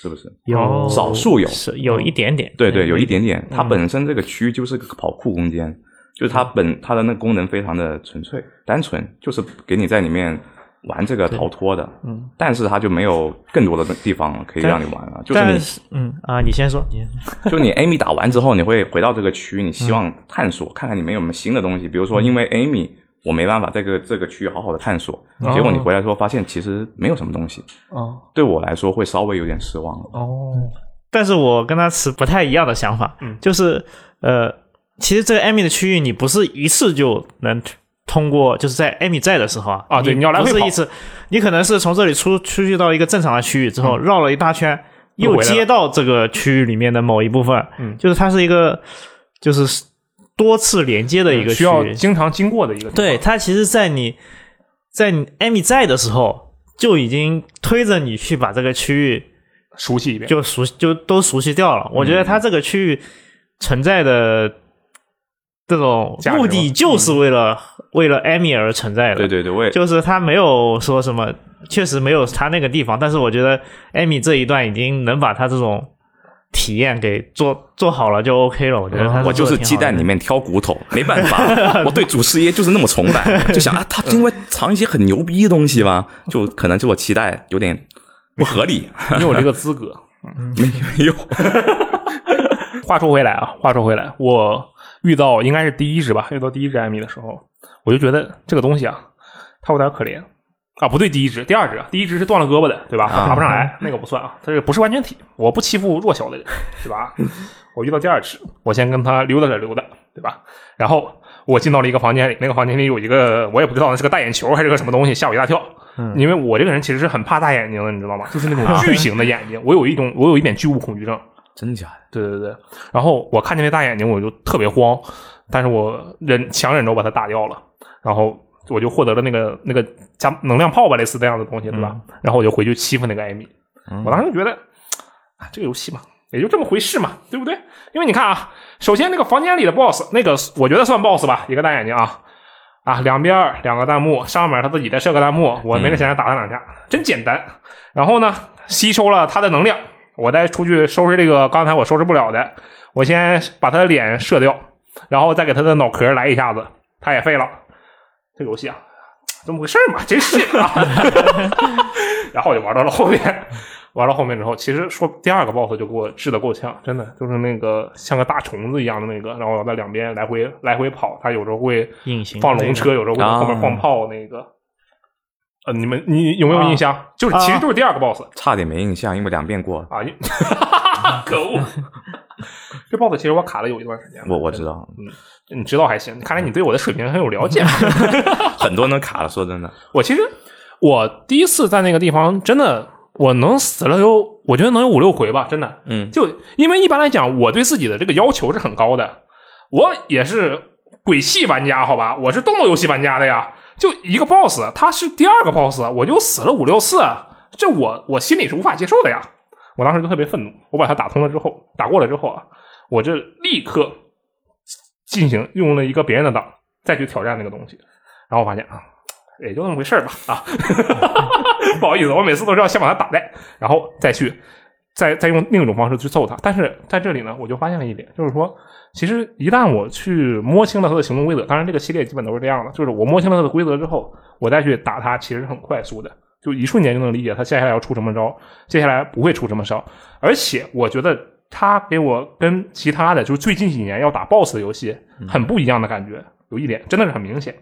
是不是？有少数有。是有一点点，对对，有一点点。它嗯本身这个区域就是个跑酷空间，就是它本它的那个功能非常的纯粹单纯，就是给你在里面玩这个逃脱的。嗯，但是它就没有更多的地方可以让你玩了。就是嗯啊，你先说，你先说。就你 Amy 打完之后，你会回到这个区域，你希望探索，看看里面有没有新的东西。比如说，因为 Amy 我没办法在这个这个区域好好的探索，结果你回来之后发现其实没有什么东西。哦。对我来说会稍微有点失望。哦，但是我跟他持不太一样的想法，嗯。就是呃，其实这个艾米的区域你不是一次就能通过，就是在艾米在的时候啊，啊对你要来回跑不是一次，你可能是从这里出出去到一个正常的区域之后，绕了一大圈，又接到这个区域里面的某一部分，嗯。就是它是一个就是多次连接的一个需要区域，经常经过的一个对，它其实，在你在你艾米在的时候，就已经推着你去把这个区域熟悉一遍。就熟就都熟悉掉了。我觉得它这个区域存在的这种目的，就是为了、为了艾米而存在的。对对对，我也就是他没有说什么，确实没有他那个地方，但是我觉得艾米这一段已经能把他这种体验给做做好了就 OK 了。我觉得他我就是鸡蛋里面挑骨头，没办法，我对祖师爷就是那么崇拜，就想啊，他因为藏一些很牛逼的东西吧，就可能就我期待有点不合理，你有这个资格。没有。话说回来啊，话说回来，我遇到应该是第一只吧，遇到第一只艾米的时候，我就觉得这个东西啊，它有点可怜。啊，不对，第一只，第二只，第一只是断了胳膊的，对吧？啊爬不上来，那个不算啊，它这不是完全体，我不欺负弱小的人，对吧？我遇到第二只，我先跟他溜达着溜达，对吧？然后我进到了一个房间里，那个房间里有一个我也不知道那是个大眼球还是个什么东西，吓我一大跳。嗯因为我这个人其实是很怕大眼睛的，你知道吗？就是那种巨型的眼睛，我有一种我有一点巨物恐惧症。真假的？对对对，然后我看见那大眼睛，我就特别慌，但是我忍强忍着我把它打掉了，然后我就获得了那个那个加能量炮吧，类似那样的东西，对吧？然后我就回去欺负那个艾米。我当时觉得啊，这个游戏嘛，也就这么回事嘛，对不对？因为你看啊，首先那个房间里的 BOSS，那个我觉得算 BOSS 吧，一个大眼睛啊。啊，两边两个弹幕，上面他自己再设个弹幕，我没事闲着打他两下，真简单。然后呢，吸收了他的能量，我再出去收拾这个刚才我收拾不了的，我先把他的脸射掉，然后再给他的脑壳来一下子，他也废了。这个游戏啊，这么回事嘛，真是啊。然后我就玩到了后面，玩到后面之后，其实说第二个 BOSS 就给我治的够呛，真的就是那个像个大虫子一样的那个，然后我在两边来回来回跑，他有时候会隐形放龙车，有时候会后面放炮那个。呃，你们你有没有印象？就是其实就是第二个 BOSS 差点没印象，因为两遍过了。啊，因 可恶！这 BOSS 其实我卡了有一段时间了，我我知道，你知道还行，看来你对我的水平很有了解。很多能卡了，说真的。我其实我第一次在那个地方，真的我能死了有，我觉得能有五六回吧，真的。嗯，就因为一般来讲，我对自己的这个要求是很高的，我也是鬼系玩家，好吧，我是动作游戏玩家的呀。就一个 BOSS，他是第二个 BOSS，我就死了五六次，这我我心里是无法接受的呀。我当时就特别愤怒，我把它打通了之后，打过了之后啊，我这立刻进行用了一个别人的档再去挑战那个东西，然后我发现啊，也就那么回事吧啊，不好意思，我每次都是要先把它打败，然后再去再再用另一种方式去揍它。但是在这里呢，我就发现了一点，就是说，其实一旦我去摸清了它的行动规则，当然这个系列基本都是这样的，就是我摸清了它的规则之后，我再去打它，其实很快速的。就一瞬间就能理解他接下来要出什么招，接下来不会出什么招，而且我觉得他给我跟其他的就是最近几年要打 BOSS 的游戏很不一样的感觉，有一点真的是很明显。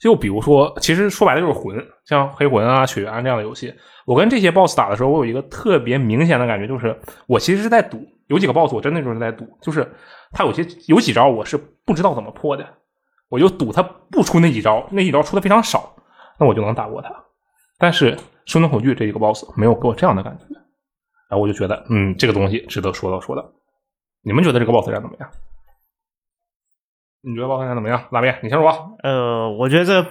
就比如说，其实说白了就是魂，像黑魂啊、血缘这样的游戏，我跟这些 BOSS 打的时候，我有一个特别明显的感觉，就是我其实是在赌，有几个 BOSS 我真的就是在赌，就是他有些有几招我是不知道怎么破的，我就赌他不出那几招，那几招出的非常少，那我就能打过他。但是生存恐惧这一个 boss 没有给我这样的感觉，然后我就觉得，嗯，这个东西值得说道说道。你们觉得这个 boss 战怎么样？你觉得 boss 战怎么样？拉面？你先说。呃，我觉得这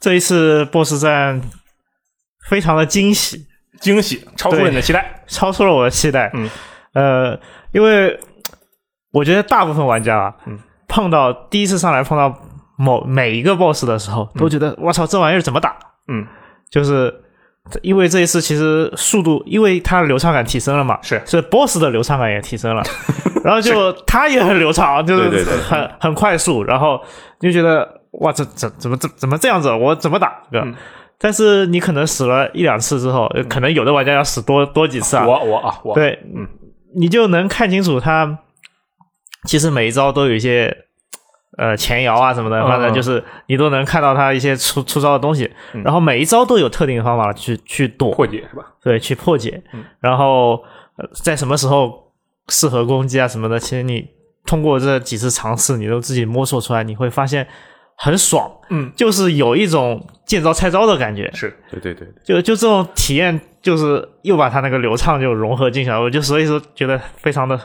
这一次 BOSS 战非常的惊喜，惊喜，超出了你的期待。超出了我的期待。嗯，呃，因为我觉得大部分玩家啊，嗯，碰到第一次上来碰到某每一个 BOSS 的时候，都觉得我操，这玩意儿怎么打？嗯，就是因为这一次其实速度，因为它流畅感提升了嘛，是所以 BOSS 的流畅感也提升了，然后就它也很流畅，就是对对对很很快速，然后你就觉得哇，这怎怎么怎怎么这样子？我怎么打这个？嗯但是你可能死了一两次之后，呃可能有的玩家要死多多几次啊。我我啊我，对，嗯，你就能看清楚他其实每一招都有一些呃前摇啊什么的，嗯反正就是你都能看到他一些出出招的东西，嗯。然后每一招都有特定的方法去去躲，破解是吧？对，去破解，嗯。然后、呃在什么时候适合攻击啊什么的，其实你通过这几次尝试，你都自己摸索出来，你会发现很爽，嗯，就是有一种见招拆招的感觉，是对对对对，就就这种体验，就是又把它那个流畅就融合进去了，我就所以说觉得非常的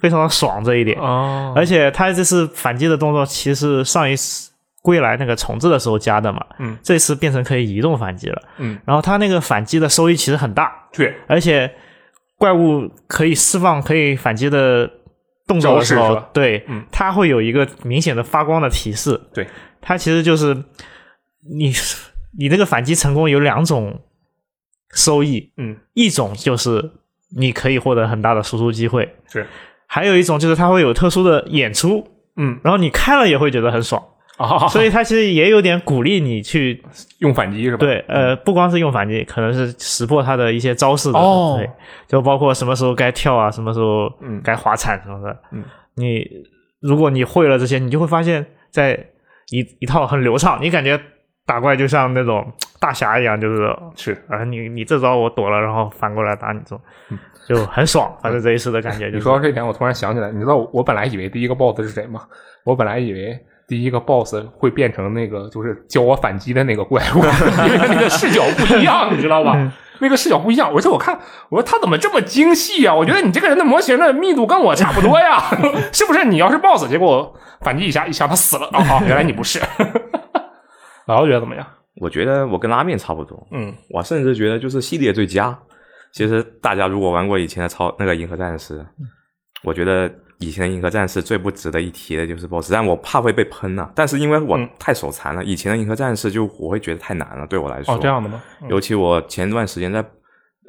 非常的爽这一点。哦。而且他这次反击的动作，其实上一次归来那个重置的时候加的嘛，嗯，这次变成可以移动反击了，嗯，然后他那个反击的收益其实很大，对，而且怪物可以释放可以反击的动作的时候对，嗯。它会有一个明显的发光的提示，对，它其实就是你你那个反击成功有两种收益，嗯，一种就是你可以获得很大的输出机会，是，还有一种就是它会有特殊的演出，嗯。然后你看了也会觉得很爽，啊，所以它其实也有点鼓励你去用反击是吧？对，呃，不光是用反击，可能是识破他的一些招式的，哦。对，就包括什么时候该跳啊，什么时候嗯。该滑铲什么的，嗯，你如果你会了这些，你就会发现，在一一套很流畅，你感觉打怪就像那种大侠一样，就是是。啊，你你这招我躲了，然后反过来打你，这种就很爽。反正这一次的感觉就是你说到这一点，我突然想起来，你知道我我本来以为第一个 boss 是谁吗？我本来以为第一个 boss 会变成那个就是教我反击的那个怪物，因为那个视角不一样，你知道吧？那个视角不一样，而且我看我说他怎么这么精细啊？我觉得你这个人的模型的密度跟我差不多呀，是不是？你要是 boss，结果反击一下一枪他死了，哦，好，原来你不是。老姚觉得怎么样？我觉得我跟拉面差不多，嗯我甚至觉得就是系列最佳。其实大家如果玩过以前的超那个银河战士，我觉得以前的银河战士最不值得一提的就是 BOSS，但我怕会被喷呐、但是因为我嗯太手残了，以前的银河战士就我会觉得太难了，对我来说。哦，这样的吗？尤其我前段时间在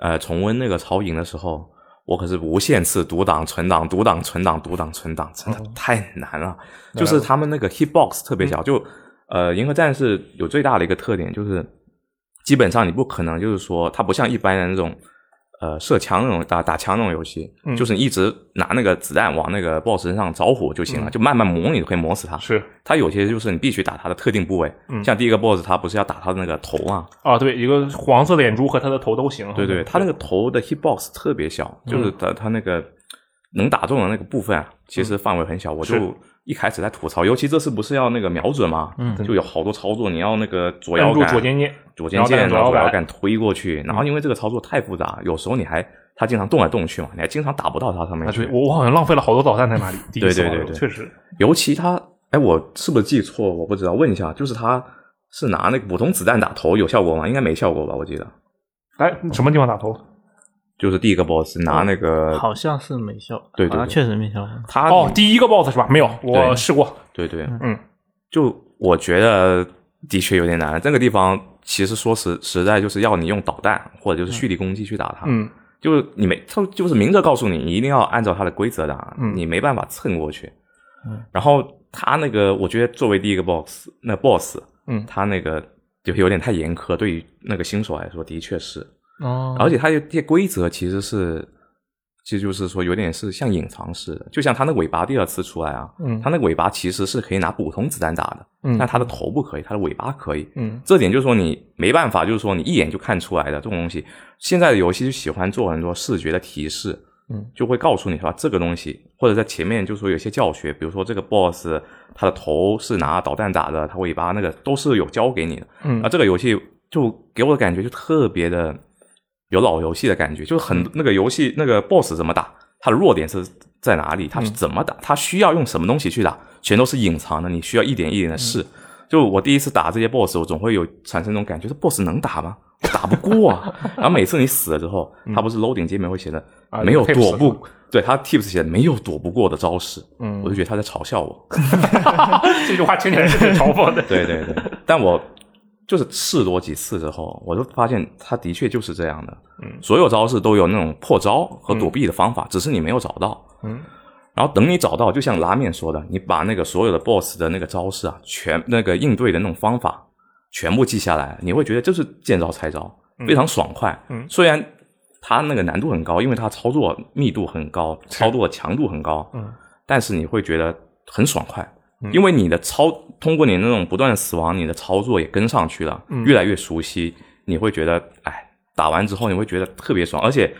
呃重温那个超银的时候，我可是无限次读档存档、读档存档、读档存档，真的太难了。就是他们那个 hitbox 特别小，就呃银河战士有最大的一个特点就是，基本上你不可能就是说它不像一般的那种。呃，射枪那种打打枪那种游戏，嗯就是你一直拿那个子弹往那个 BOSS 身上着火就行了，就慢慢磨你就可以磨死他。是它有些就是你必须打他的特定部位，嗯像第一个 BOSS 他不是要打他的那个头嘛，啊，对，一个黄色的眼珠和他的头都行。对对，他那个头的 hitbox 特别小，嗯就是他他那个能打中的那个部分啊，其实范围很小。我就一开始在吐槽，尤其这次不是要那个瞄准嘛，嗯就有好多操作，你要那个左摇杆、左键键，左键键，然后左摇杆推过去，然后因为这个操作太复杂，有时候你还他经常动来动去嘛，你还经常打不到他上面啊，去对。我我好像浪费了好多导弹在那里。对对对对确实。尤其他，哎，我是不是记错？我不知道，问一下，就是他是拿那个普通子弹打头有效果吗？应该没效果吧？我记得哎，什么地方打头？就是第一个 boss 拿那个，好像是没效，对对对好像确实没效。他哦，第一个 boss 是吧？没有，我试过。对对，嗯，就我觉得的确有点难。这个地方其实说实实在，就是要你用导弹或者就是蓄力攻击去打它。嗯就是你没，他就是明着告诉你，你一定要按照它的规则打，嗯你没办法蹭过去。嗯然后他那个，我觉得作为第一个 boss，那 boss，嗯他那个就有点太严苛，对于那个新手来说，的确是。哦而且它有这些规则其实是，其实就是说有点是像隐藏式的，就像它那尾巴第二次出来啊，嗯它那个尾巴其实是可以拿普通子弹打的，嗯但它的头不可以，它的尾巴可以。嗯这点就是说你没办法，就是说你一眼就看出来的这种东西。现在的游戏就喜欢做很多视觉的提示，嗯，就会告诉你说这个东西，或者在前面就说有些教学，比如说这个 boss 它的头是拿导弹打的，它尾巴那个都是有教给你的。嗯啊，这个游戏就给我的感觉就特别的有老游戏的感觉，就是很那个游戏那个 BOSS 怎么打，它的弱点是在哪里，它是怎么打，它需要用什么东西去打，全都是隐藏的，你需要一点一点的试。就我第一次打这些 BOSS，我总会有产生一种感觉，这 BOSS 能打吗？我打不过啊！然后每次你死了之后，它不是 loading 界面会写的啊没有躲不，对它 tips 写的没有躲不过的招式，嗯我就觉得他在嘲笑我。这句话听起来是挺嘲讽的。对对对，但我就是试多几次之后，我就发现他的确就是这样的。嗯。所有招式都有那种破招和躲避的方法，只是你没有找到。嗯。然后等你找到，就像拉面说的，你把那个所有的 BOSS 的那个招式啊，全那个应对的那种方法全部记下来，你会觉得就是见招拆招，非常爽快。嗯。虽然它那个难度很高，因为它操作密度很高，操作强度很高，嗯。但是你会觉得很爽快，嗯因为你的操通过你那种不断的死亡，你的操作也跟上去了，嗯越来越熟悉，你会觉得，哎，打完之后你会觉得特别爽，而且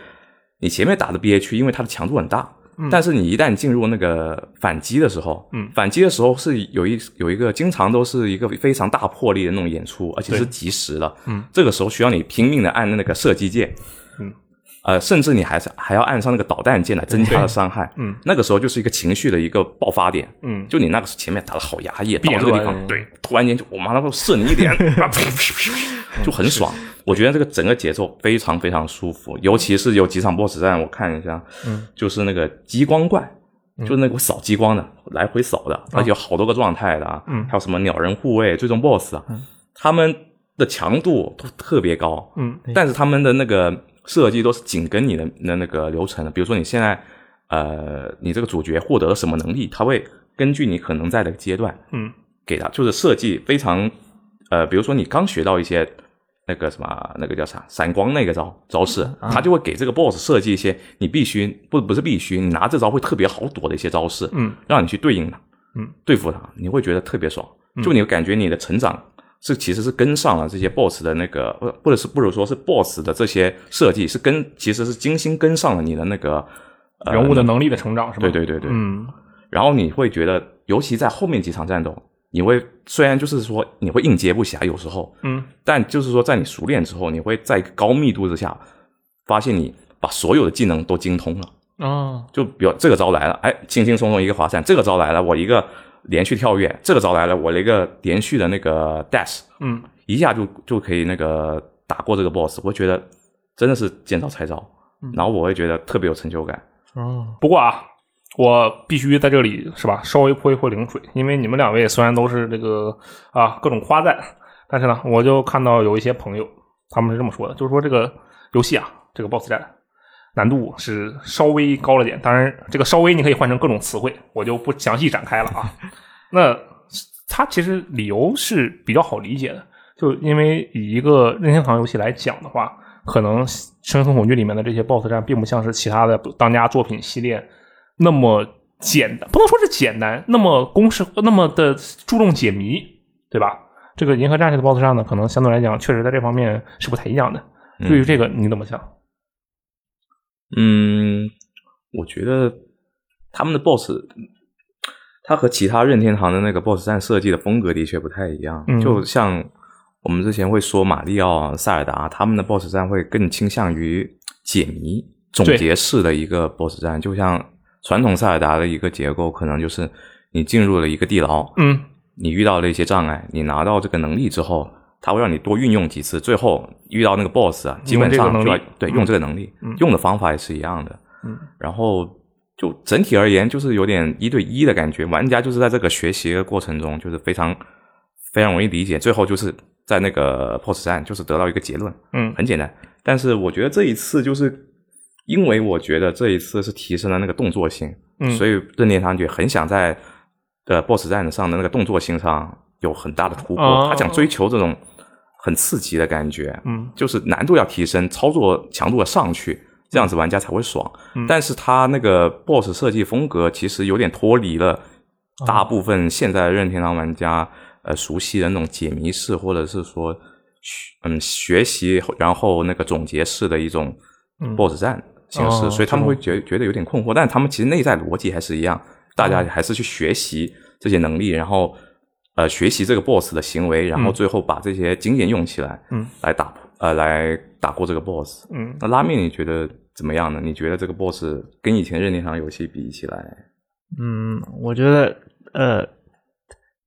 你前面打的 BH，因为它的强度很大。但是你一旦进入那个反击的时候，嗯反击的时候是有一有一个经常都是一个非常大魄力的那种演出，而且是及时的。嗯，这个时候需要你拼命的按那个射击键，嗯，呃，甚至你还是还要按上那个导弹键来增加的伤害。嗯，那个时候就是一个情绪的一个爆发点。嗯就你那个前面打的好压抑，到这个地方，对，突然间就我马上射你一点，啊就很爽。我觉得这个整个节奏非常非常舒服，尤其是有几场 BOSS 战，我看一下，嗯，就是那个激光怪，就是那个扫激光的，来回扫的，而且有好多个状态的啊，嗯还有什么鸟人护卫、最终 BOSS 啊，他们的强度都特别高，嗯但是他们的那个设计都是紧跟你的的那个流程的。比如说你现在，呃，你这个主角获得了什么能力，他会根据你可能在的阶段嗯。给他，就是设计非常，呃，比如说你刚学到一些那个什么那个叫啥闪光那个招招式，他就会给这个 BOSS 设计一些你必须不不是必须，你拿这招会特别好躲的一些招式，嗯。让你去对应它，嗯，对付它，你会觉得特别爽，就你感觉你的成长是其实是跟上了这些 BOSS 的那个，不或者是不如说是 BOSS 的这些设计是跟其实是精心跟上了你的那个、呃、人物的能力的成长是吧？对对对对，嗯然后你会觉得，尤其在后面几场战斗，你会虽然就是说你会应接不暇，有时候，嗯但就是说在你熟练之后，你会在高密度之下，发现你把所有的技能都精通了。哦就比如这个招来了，哎，轻轻松松一个滑铲；这个招来了，我一个连续跳跃；这个招来了，我一个连续的那个 dash，嗯一下就就可以那个打过这个 boss。我觉得真的是见招拆招，然后我会觉得特别有成就感。哦，不过啊，我必须在这里是吧，稍微泼一泼冷水，因为你们两位虽然都是这个啊各种夸赞，但是呢，我就看到有一些朋友他们是这么说的，就是说这个游戏啊，这个 BOSS 战难度是稍微高了点。当然，这个稍微你可以换成各种词汇，我就不详细展开了啊。那它其实理由是比较好理解的，就因为以一个任天堂游戏来讲的话，可能《生存恐惧》里面的这些 BOSS 战，并不像是其他的当家作品系列那么简单，不能说是简单，那么公式，那么的注重解谜，对吧？这个银河战士的 BOSS 战呢，可能相对来讲，确实在这方面是不太一样的。对于这个，你怎么想？嗯，我觉得他们的 BOSS，他和其他任天堂的那个 BOSS 战设计的风格的确不太一样。嗯就像我们之前会说马里奥、啊、塞尔达，他们的 BOSS 战会更倾向于解谜、总结式的一个 BOSS 战。就像传统塞尔达的一个结构，可能就是你进入了一个地牢，嗯你遇到了一些障碍，你拿到这个能力之后，它会让你多运用几次，最后遇到那个 BOSS 啊，基本上就要对嗯。用这个能力，嗯。用的方法也是一样的。嗯，然后就整体而言，就是有点一对一的感觉，玩家就是在这个学习的过程中，就是非常非常容易理解，最后就是在那个 BOSS 战就是得到一个结论，嗯。很简单。但是我觉得这一次就是因为我觉得这一次是提升了那个动作性，嗯，所以任天堂就很想在呃 BOSS 战上的那个动作性上有很大的突破，哦。他想追求这种很刺激的感觉，嗯。就是难度要提升，操作强度要上去，这样子玩家才会爽。嗯。但是他那个 BOSS 设计风格其实有点脱离了大部分现在任天堂玩家呃熟悉的那种解谜式，或者是说学嗯学习然后那个总结式的一种嗯。BOSS 战形式，哦所以他们会觉觉得有点困惑，但他们其实内在逻辑还是一样，大家还是去学习这些能力，然后呃学习这个 BOSS 的行为，然后嗯最后把这些经验用起来，嗯，来打呃来打过这个 BOSS。嗯那拉面你觉得怎么样呢？你觉得这个 BOSS 跟以前任天堂游戏比起来，嗯，我觉得呃，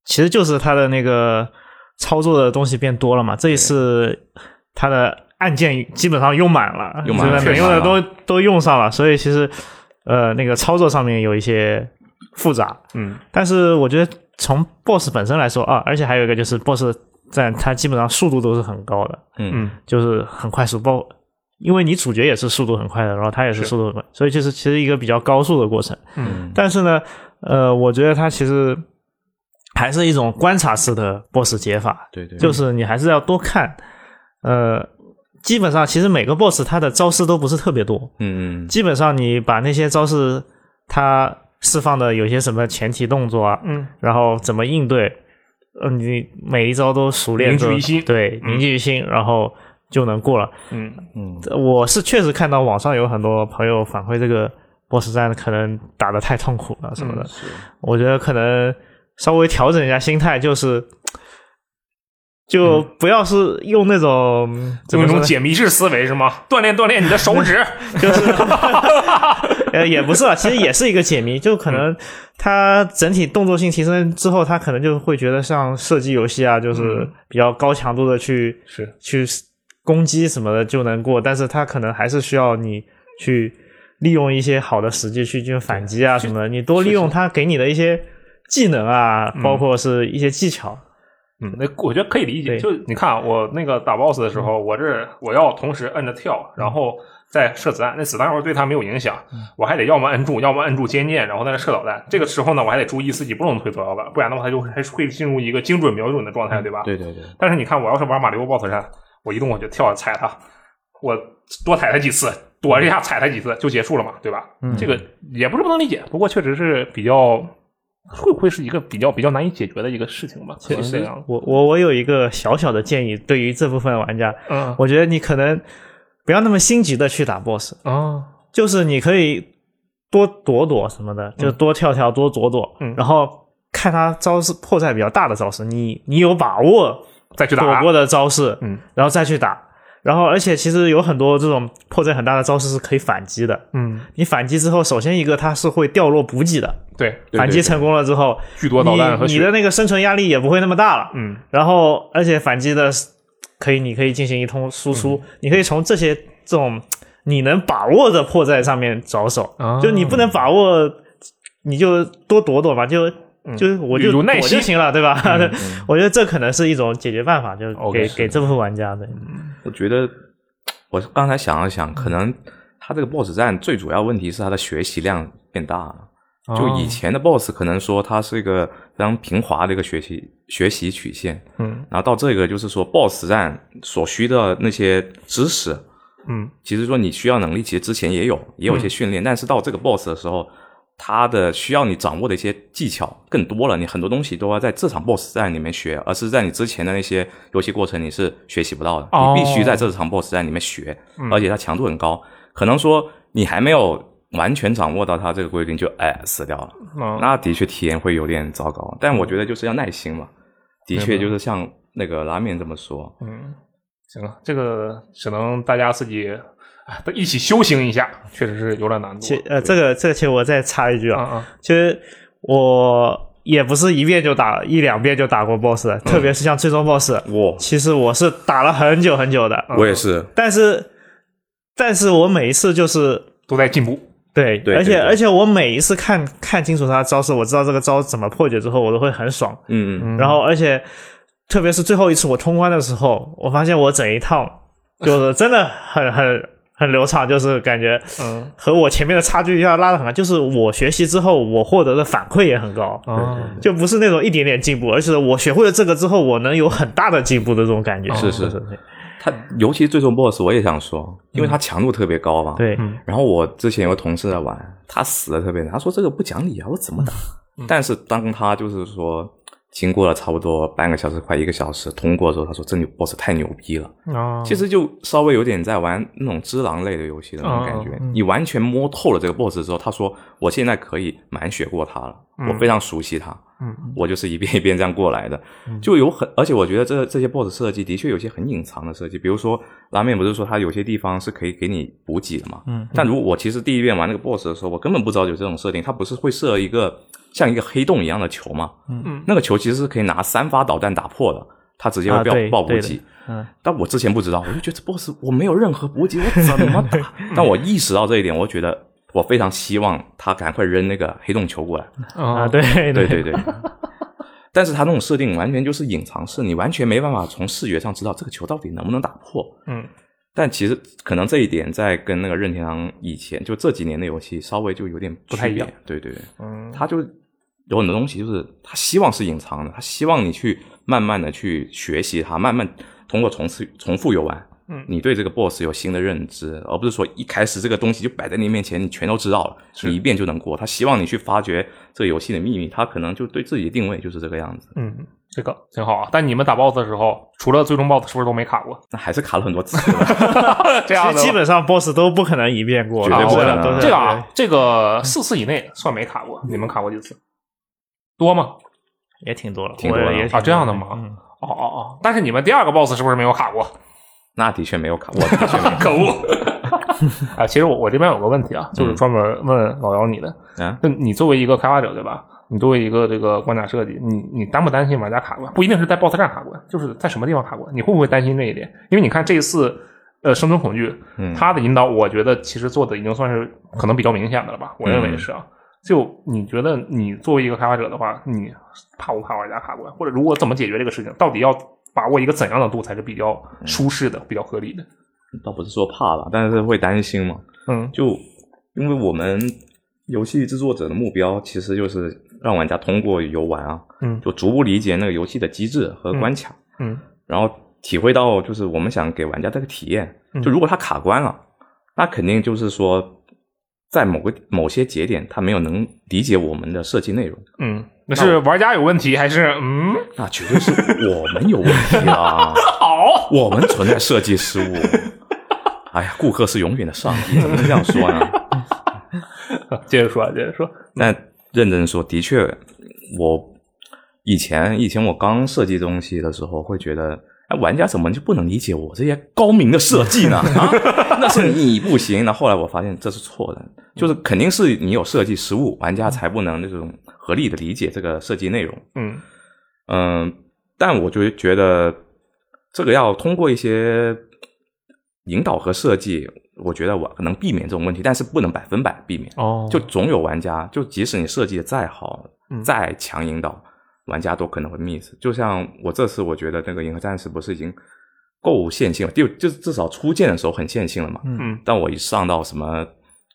其实就是它的那个操作的东西变多了嘛。这一次它的按键基本上用满了，用满了就是能用的都都用上了，所以其实呃那个操作上面有一些复杂。嗯但是我觉得从 BOSS 本身来说啊，而且还有一个就是 BOSS 战，它基本上速度都是很高的，嗯。嗯就是很快速，包因为你主角也是速度很快的，然后他也是是。速度很快，所以就是其实一个比较高速的过程。嗯。但是呢，呃，我觉得它其实还是一种观察式的 BOSS 解法，对对，就是你还是要多看。呃，基本上其实每个 BOSS 它的招式都不是特别多，嗯嗯。基本上你把那些招式它释放的有些什么前提动作啊，嗯。然后怎么应对，呃，你每一招都熟练之后，凝聚于心。对，嗯。凝聚于心，然后就能过了。嗯。嗯。我是确实看到网上有很多朋友反馈这个 BOSS 战可能打的太痛苦了什么的，嗯我觉得可能稍微调整一下心态，就是就不要是用那种、怎 用一种么说呢解谜式思维是吗？锻炼锻炼你的手指。就是 呃也不是啊，其实也是一个解谜，就可能它整体动作性提升之后，它可能就会觉得像射击游戏啊，就是嗯比较高强度的去是去攻击什么的就能过，但是它可能还是需要你去利用一些好的时机去进行反击啊什么的，你多利用它给你的一些技能啊，包括是一些技巧。嗯，那我觉得可以理解。就你看我那个打 BOSS 的时候，我这我要同时摁着跳，然后再射子弹，那子弹要是对他没有影响，我还得要么摁住，要么摁住尖键，然后在那射导弹。这个时候呢，我还得注意自己不能推左摇杆，不然的话，他就还是会进入一个精准瞄准的状态，对吧？对对对，但是你看，我要是玩马里奥 BOSS 战，我一动我就跳踩他，我多踩他几次，躲一下踩他几次就结束了嘛，对吧？嗯这个也不是不能理解，不过确实是比较会不会是一个比较比较难以解决的一个事情吧？可能是这样。我我我有一个小小的建议，对于这部分玩家，嗯我觉得你可能不要那么心急的去打 BOSS，啊就是你可以多躲躲什么的，就多跳跳，多躲躲，嗯然后看他招式破绽比较大的招式，你你有把握再去打躲过的招式，嗯，然后再去打。然后，而且其实有很多这种破绽很大的招式是可以反击的。嗯，你反击之后，首先一个它是会掉落补给的，对，对反击成功了之后，巨多导弹和你你的那个生存压力也不会那么大了。嗯。然后，而且反击的可以，你可以进行一通输出，嗯。你可以从这些这种你能把握的破绽上面着手。啊。就你不能把握，你就多躲躲吧，就就是我就有有耐心就行了，对吧？嗯 我觉得这可能是一种解决办法，就给是给这部分玩家的。我觉得我刚才想了想，可能他这个 BOSS 战最主要问题是他的学习量变大了。就以前的 BOSS 可能说它是一个非常平滑的一个学习学习曲线，嗯。然后到这个就是说 BOSS 战所需的那些知识，嗯。其实说你需要能力，其实之前也有也有一些训练，但是到这个 BOSS 的时候，它的需要你掌握的一些技巧更多了，你很多东西都要在这场 BOSS 战里面学，而是在你之前的那些游戏过程你是学习不到的，哦。你必须在这场 BOSS 战里面学，嗯。而且它强度很高，可能说你还没有完全掌握到它这个规定就哎死掉了，啊那的确体验会有点糟糕，但我觉得就是要耐心嘛，的确就是像那个拉面这么说，嗯，行了，这个只能大家自己哎 一起修行一下，确实是有点难度。其呃，这个这个，其实我再插一句啊，其实我也不是一遍就打一两遍就打过 BOSS 的，特别是像最终 BOSS，哇，其实我是打了很久很久的，我也是，但是但是我每一次就是都在进步。对，对对对。而且而且我每一次看看清楚他的招式，我知道这个招怎么破解之后，我都会很爽。嗯嗯。然后而且特别是最后一次我通关的时候，我发现我整一趟就是真的很很很流畅，就是感觉嗯和我前面的差距要拉的很大。就是我学习之后，我获得的反馈也很高。啊，就不是那种一点点进步，而是我学会了这个之后，我能有很大的进步的这种感觉。是是是，他尤其最终 BOSS，我也想说，因为他强度特别高嘛。。对，然后我之前有个同事在玩，他死的特别难，他说这个不讲理啊，我怎么打？但是当他就是说经过了差不多半个小时快一个小时通过之后，他说这牛 BOSS 太牛逼了。啊，其实就稍微有点在玩那种只狼类的游戏的那种感觉。你完全摸透了这个 BOSS 之后，他说我现在可以满血过他了，我非常熟悉他。嗯我就是一遍一遍这样过来的，就有很，而且我觉得这这些 BOSS 设计的确有些很隐藏的设计，比如说拉面不是说它有些地方是可以给你补给的嘛，嗯，但如果我其实第一遍玩那个 BOSS 的时候，我根本不知道有这种设定，它不是会设一个像一个黑洞一样的球嘛，嗯。那个球其实是可以拿三发导弹打破的，它直接会爆、补给，嗯，但我之前不知道，我就觉得这 BOSS 我没有任何补给，我怎么打？但我意识到这一点，我觉得我非常希望他赶快扔那个黑洞球过来。啊，啊，对对。对对。但是他那种设定完全就是隐藏式，你完全没办法从视觉上知道这个球到底能不能打破。嗯。但其实可能这一点在跟那个任天堂以前就这几年的游戏稍微就有点不太一样。对对对，嗯。他就有很多东西就是他希望是隐藏的，他希望你去慢慢的去学习它，慢慢通过重次重复游玩，嗯你对这个 boss 有新的认知，而不是说一开始这个东西就摆在你面前，你全都知道了，你一遍就能过。他希望你去发掘这个游戏的秘密，他可能就对自己的定位就是这个样子。嗯，这个挺好啊。但你们打 BOSS 的时候，除了最终 BOSS，是不是都没卡过？那还是卡了很多次的，这样基本上 BOSS 都不可能一遍过，绝对不可能这个啊，这个四次以内算没卡过。你们卡过几次？多吗？也挺多了，挺多的也挺啊这样的吗嗯哦哦哦！但是你们第二个 BOSS 是不是没有卡过？那的确没有卡，我的确没有可恶！啊，其实我我这边有个问题啊，就是专门问老姚你的。啊。就你作为一个开发者，对吧？你作为一个这个关卡设计，你你担不担心玩家卡关？不一定是在 BOSS 战卡关，就是在什么地方卡关？你会不会担心这一点？因为你看这一次，呃，生存恐惧，嗯它的引导，我觉得其实做的已经算是可能比较明显的了吧？我认为是啊。就你觉得你作为一个开发者的话，你怕不怕玩家卡关？或者如果怎么解决这个事情？到底要把握一个怎样的度才是比较舒适的、比较合理的？倒不是说怕了，但是会担心嘛。嗯就因为我们游戏制作者的目标其实就是让玩家通过游玩啊，嗯就逐步理解那个游戏的机制和关卡，嗯然后体会到就是我们想给玩家这个体验。嗯就如果他卡关了，那肯定就是说在某个某些节点他没有能理解我们的设计内容。嗯那是玩家有问题，还是嗯？那绝对是我们有问题啊！好，我们存在设计失误。哎呀，顾客是永远的上帝，怎么能这样说呢？接着说，接着说。那认真说，的确，我以前以前我刚设计东西的时候，会觉得，哎，玩家怎么就不能理解我这些高明的设计呢？啊，那是你不行。那后来我发现这是错的，就是肯定是你有设计失误，玩家才不能那种合理的理解这个设计内容。嗯嗯，但我就觉得这个要通过一些引导和设计，我觉得我能避免这种问题，但是不能百分百避免。哦，就总有玩家，就即使你设计的再好，嗯再强引导，玩家都可能会 miss。就像我这次，我觉得那个银河战士不是已经够线性了，就就至少初见的时候很线性了嘛。嗯但我一上到什么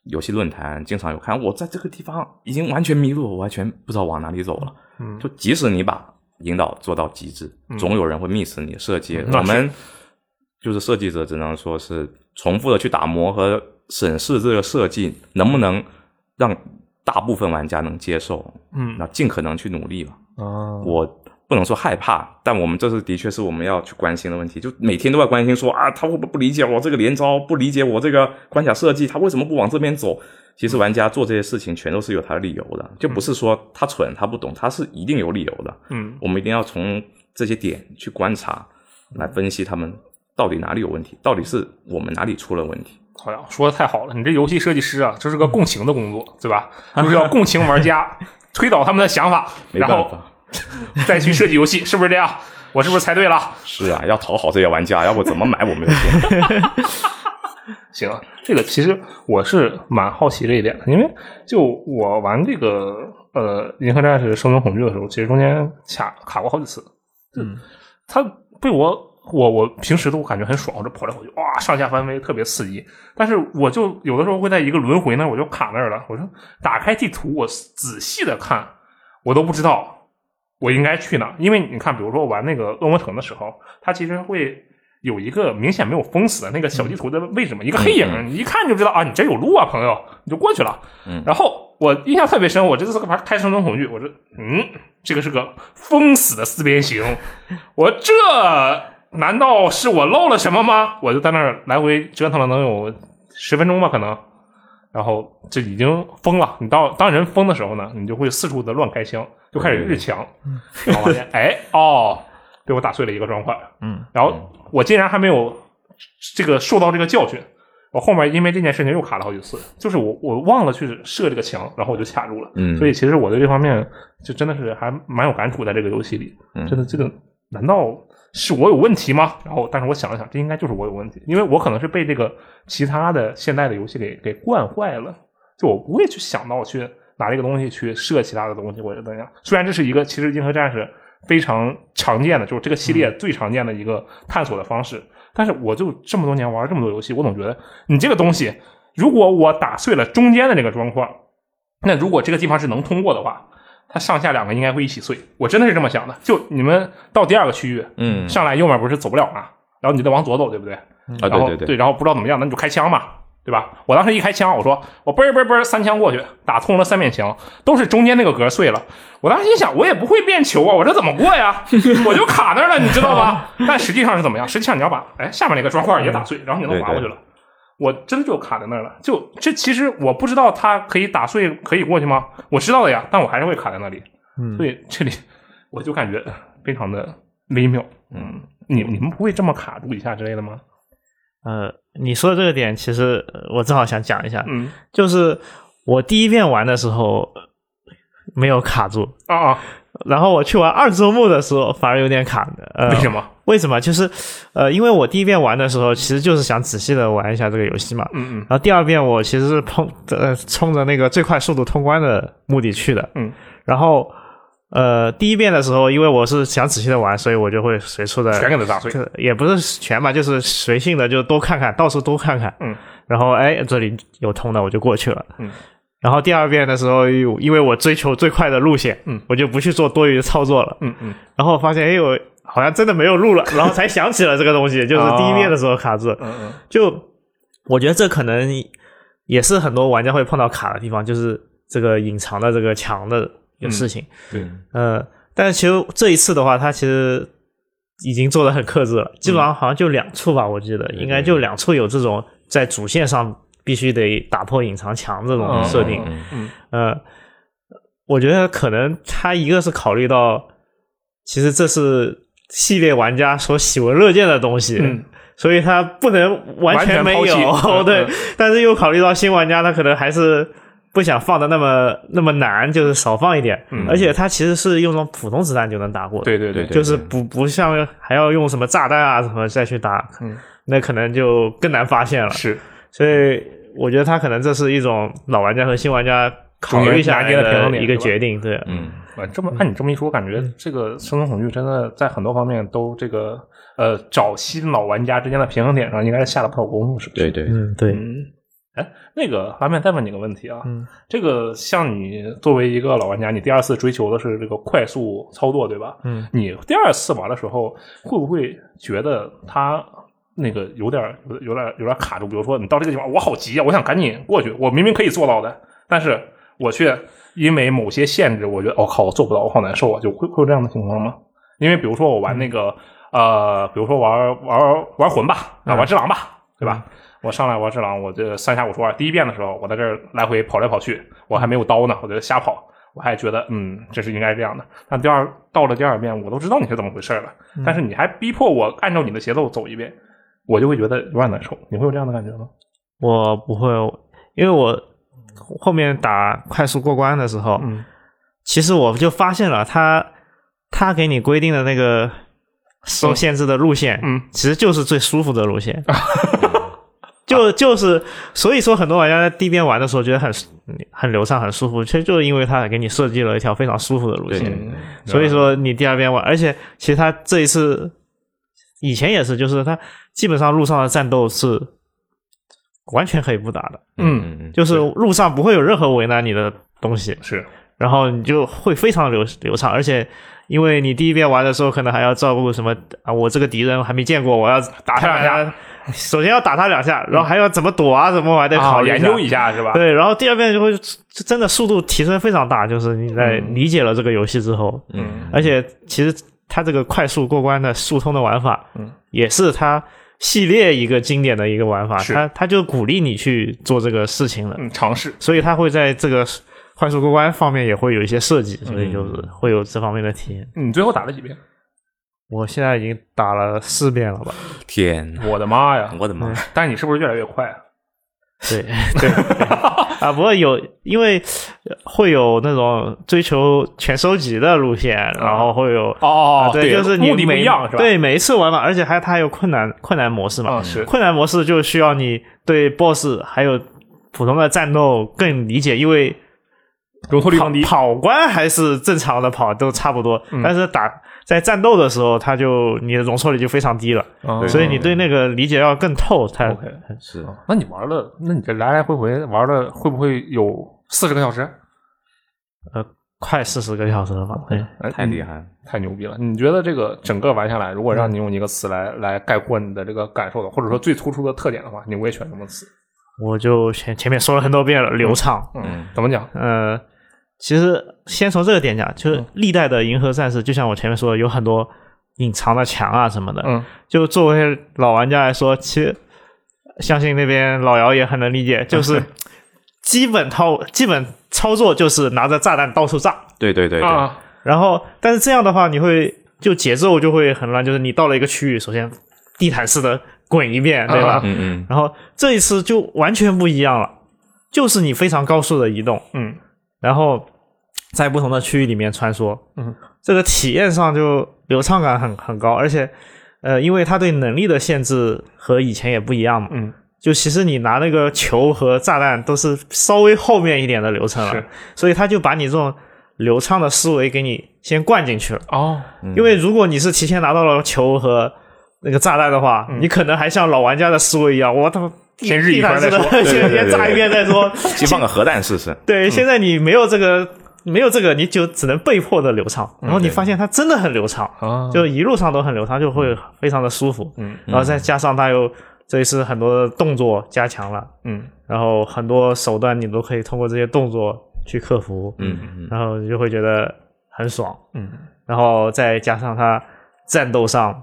游戏论坛，经常有看，我在这个地方已经完全迷路，我完全不知道往哪里走了。嗯就即使你把引导做到极致，总有人会 miss 你的设计。嗯我们就是设计者，只能说是重复的去打磨和审视这个设计能不能让大部分玩家能接受，嗯那尽可能去努力吧。哦，我不能说害怕，但我们这是的确是我们要去关心的问题，就每天都在关心说啊，他会不会不理解我这个连招，不理解我这个关卡设计，他为什么不往这边走？其实玩家做这些事情全都是有他的理由的，就不是说他蠢他不懂，他是一定有理由的。嗯我们一定要从这些点去观察，来分析他们到底哪里有问题，到底是我们哪里出了问题。好呀，说的太好了！你这游戏设计师啊，这是个共情的工作，对吧？就是要共情玩家，推倒他们的想法，然后 再去设计游戏，是不是这样？我是不是猜对了？是啊，要讨好这些玩家，要不怎么买我们的钱？行，这个其实我是蛮好奇这一点的，因为就我玩这个呃《银河战士：生存恐惧》的时候，其实中间卡卡过好几次。嗯，它被我我我平时都感觉很爽，我这跑来跑去，哇，上下翻飞特别刺激。但是我就有的时候会在一个轮回那儿，我就卡那儿了。我说打开地图，我仔细的看，我都不知道我应该去哪，因为你看，比如说我玩那个恶魔城的时候，它其实会。有一个明显没有封死的那个小地图的位置嘛，一个黑影，你一看就知道啊，你这有路啊，朋友，你就过去了。嗯然后我印象特别深，我这次玩开生存恐惧，我说，嗯，这个是个封死的四边形，我这难道是我漏了什么吗？我就在那儿来回折腾了能有十分钟吧，可能。然后这已经疯了，你到当人疯的时候呢，你就会四处的乱开枪，就开始日墙，然后发现，哎，哦，被我打碎了一个砖块，嗯，然后我竟然还没有这个受到这个教训，我后面因为这件事情又卡了好几次，就是我我忘了去设这个墙，然后我就卡住了，嗯。所以其实我对这方面就真的是还蛮有感触，在这个游戏里，嗯。真的这个难道是我有问题吗？然后但是我想了想，这应该就是我有问题，因为我可能是被这个其他的现代的游戏给给惯坏了，就我不会去想到去拿这个东西去设其他的东西或者怎样。虽然这是一个其实银河战士非常常见的，就是这个系列最常见的一个探索的方式，但是我就这么多年玩这么多游戏，我总觉得你这个东西，如果我打碎了中间的这个砖块，那如果这个地方是能通过的话。它上下两个应该会一起碎，我真的是这么想的。就你们到第二个区域，嗯上来右面不是走不了嘛，然后你就得往左走，对不对？啊，然后对对对，然后不知道怎么样，那你就开枪嘛，对吧？我当时一开枪，我说我嘣嘣嘣三枪过去，打通了三面墙，都是中间那个格碎了。我当时心想，我也不会变球啊，我这怎么过呀？我就卡那儿了，你知道吧？但实际上是怎么样？实际上你要把哎下面那个砖块也打碎，然后你能滑过去了。我真的就卡在那儿了，就这其实我不知道它可以打碎可以过去吗？我知道的呀，但我还是会卡在那里。嗯所以这里我就感觉非常的微妙。嗯，你你们不会这么卡住一下之类的吗？呃，你说的这个点，其实呃我正好想讲一下，嗯就是我第一遍玩的时候呃没有卡住，啊啊，然后我去玩二周目的时候反而有点卡的。呃，为什么？为什么？就是呃，因为我第一遍玩的时候，其实就是想仔细的玩一下这个游戏嘛。嗯嗯然后第二遍我其实是碰呃冲着那个最快速度通关的目的去的。嗯。然后呃第一遍的时候，因为我是想仔细的玩，所以我就会随处的全给它打碎。也不是全吧，就是随性的就多看看，到处多看看。嗯。然后哎，这里有通的我就过去了。嗯。然后第二遍的时候，因为我追求最快的路线，嗯，我就不去做多余的操作了。嗯嗯然后发现，哎，我好像真的没有路了，然后才想起了这个东西，就是第一遍的时候卡住。嗯嗯就我觉得这可能也是很多玩家会碰到卡的地方，就是这个隐藏的这个墙的一个事情。对，呃，但是其实这一次的话，他其实已经做的很克制了，基本上好像就两处吧，我记得应该就两处有这种在主线上必须得打破隐藏墙这种设定。嗯我觉得可能他一个是考虑到，其实这是系列玩家所喜闻乐见的东西，嗯。所以他不能完完全没有。嗯对。嗯，但是又考虑到新玩家，他可能还是不想放的那么那么难，就是少放一点。嗯。而且他其实是用那种普通子弹就能打过的，对对对对。就是不不像还要用什么炸弹啊什么再去打，嗯。那可能就更难发现了。是所以我觉得他可能这是一种老玩家和新玩家考虑下来中间拿捏的平衡点一个决定，对，嗯，啊，这么按你这么一说，我感觉这个《生存恐惧》真的在很多方面都这个呃找新老玩家之间的平衡点上，应该是下了不少功夫，是不是？对对，嗯，对，嗯，哎，那个拉面再问你个问题啊，嗯，这个像你作为一个老玩家，你第二次追求的是这个快速操作，对吧？嗯，你第二次玩的时候，会不会觉得它那个有点有有点有点卡住？比如说你到这个地方，我好急啊，我想赶紧过去，我明明可以做到的，但是我却因为某些限制，我觉得我、哦、靠，我做不到，我好难受啊，就会会有这样的情况吗？因为比如说我玩那个、呃，比如说玩玩玩魂吧，啊，玩只狼吧，对吧？我上来玩只狼，我这三下五除二，第一遍的时候，我在这儿来回跑来跑去，我还没有刀呢，我就瞎跑，我还觉得嗯，这是应该这样的。但第二到了第二遍，我都知道你是怎么回事了，但是你还逼迫我按照你的节奏走一遍，我就会觉得有点难受。你会有这样的感觉吗？我不会，因为我后面打快速过关的时候，嗯其实我就发现了他他给你规定的那个受限制的路线，嗯，其实就是最舒服的路线。就就是，所以说很多玩家在第一遍玩的时候觉得很很流畅、很舒服，其实就是因为他给你设计了一条非常舒服的路线。所以说你第二遍玩，而且其实他这一次以前也是，就是他基本上路上的战斗是完全可以不打的，嗯就是路上不会有任何为难你的东西，是然后你就会非常流流畅，而且。因为你第一遍玩的时候，可能还要照顾什么啊？我这个敌人还没见过，我要打他两下。首先要打他两下，然后还要怎么躲啊？怎么我还得考虑啊研究一下是吧？对，然后第二遍就会真的速度提升非常大，就是你在嗯理解了这个游戏之后，嗯，而且其实它这个快速过关的速通的玩法，嗯，也是它系列一个经典的一个玩法，是它它就鼓励你去做这个事情了，嗯，尝试所以它会在这个快速过关方面也会有一些设计，所以就是嗯会有这方面的体验。你最后打了几遍？我现在已经打了四遍了吧？天哪，我的妈呀！我的妈！但是你是不是越来越快啊？对 对啊，不过有因为会有那种追求全收集的路线，然后会有哦啊，对，就是你目的不每一样是吧？对，每一次玩嘛，而且还它还有困难困难模式嘛。啊是困难模式就需要你对 BOSS 还有普通的战斗更理解，因为跑容错率更低。跑关还是正常的跑都差不多，嗯但是打在战斗的时候，它就你的容错率就非常低了，嗯所以你对那个理解要更透。才 OK 是那你玩了，那你这来来回回玩了，会不会有四十个小时？呃快四十个小时了吧？对，哎太厉害了。太牛逼了！你觉得这个整个玩下来，如果让你用一个词来来概括你的这个感受的，或者说最突出的特点的话，你会选什么词？我就前前面说了很多遍了，流畅。嗯，怎么讲？呃，其实先从这个点讲，就是嗯。历代的银河战士，就像我前面说的，有很多隐藏的墙啊什么的。嗯。就作为老玩家来说，其实相信那边老姚也很能理解，就是基本套基本操作就是拿着炸弹到处炸，对对对对，啊，然后但是这样的话，你会就节奏就会很乱，就是你到了一个区域，首先地毯式的滚一遍，对吧？啊。嗯嗯，然后这一次就完全不一样了，就是你非常高速的移动，嗯然后在不同的区域里面穿梭，嗯，这个体验上就流畅感很很高，而且呃，因为它对能力的限制和以前也不一样嘛，嗯，就其实你拿那个球和炸弹都是稍微后面一点的流程了是，所以他就把你这种流畅的思维给你先灌进去了。哦，因为如果你是提前拿到了球和那个炸弹的话，你可能还像老玩家的思维一样，我他妈地先日一地毯式的番再说先先炸一遍再说。先放个核弹试试。对，现在你没有这个，没有这个，你就只能被迫的流畅。然后你发现它真的很流畅，啊，就一路上都很流畅，就会非常的舒服。嗯然后再加上它又这一次很多的动作加强了，嗯然后很多手段你都可以通过这些动作去克服，嗯嗯然后你就会觉得很爽。嗯然后再加上它战斗上，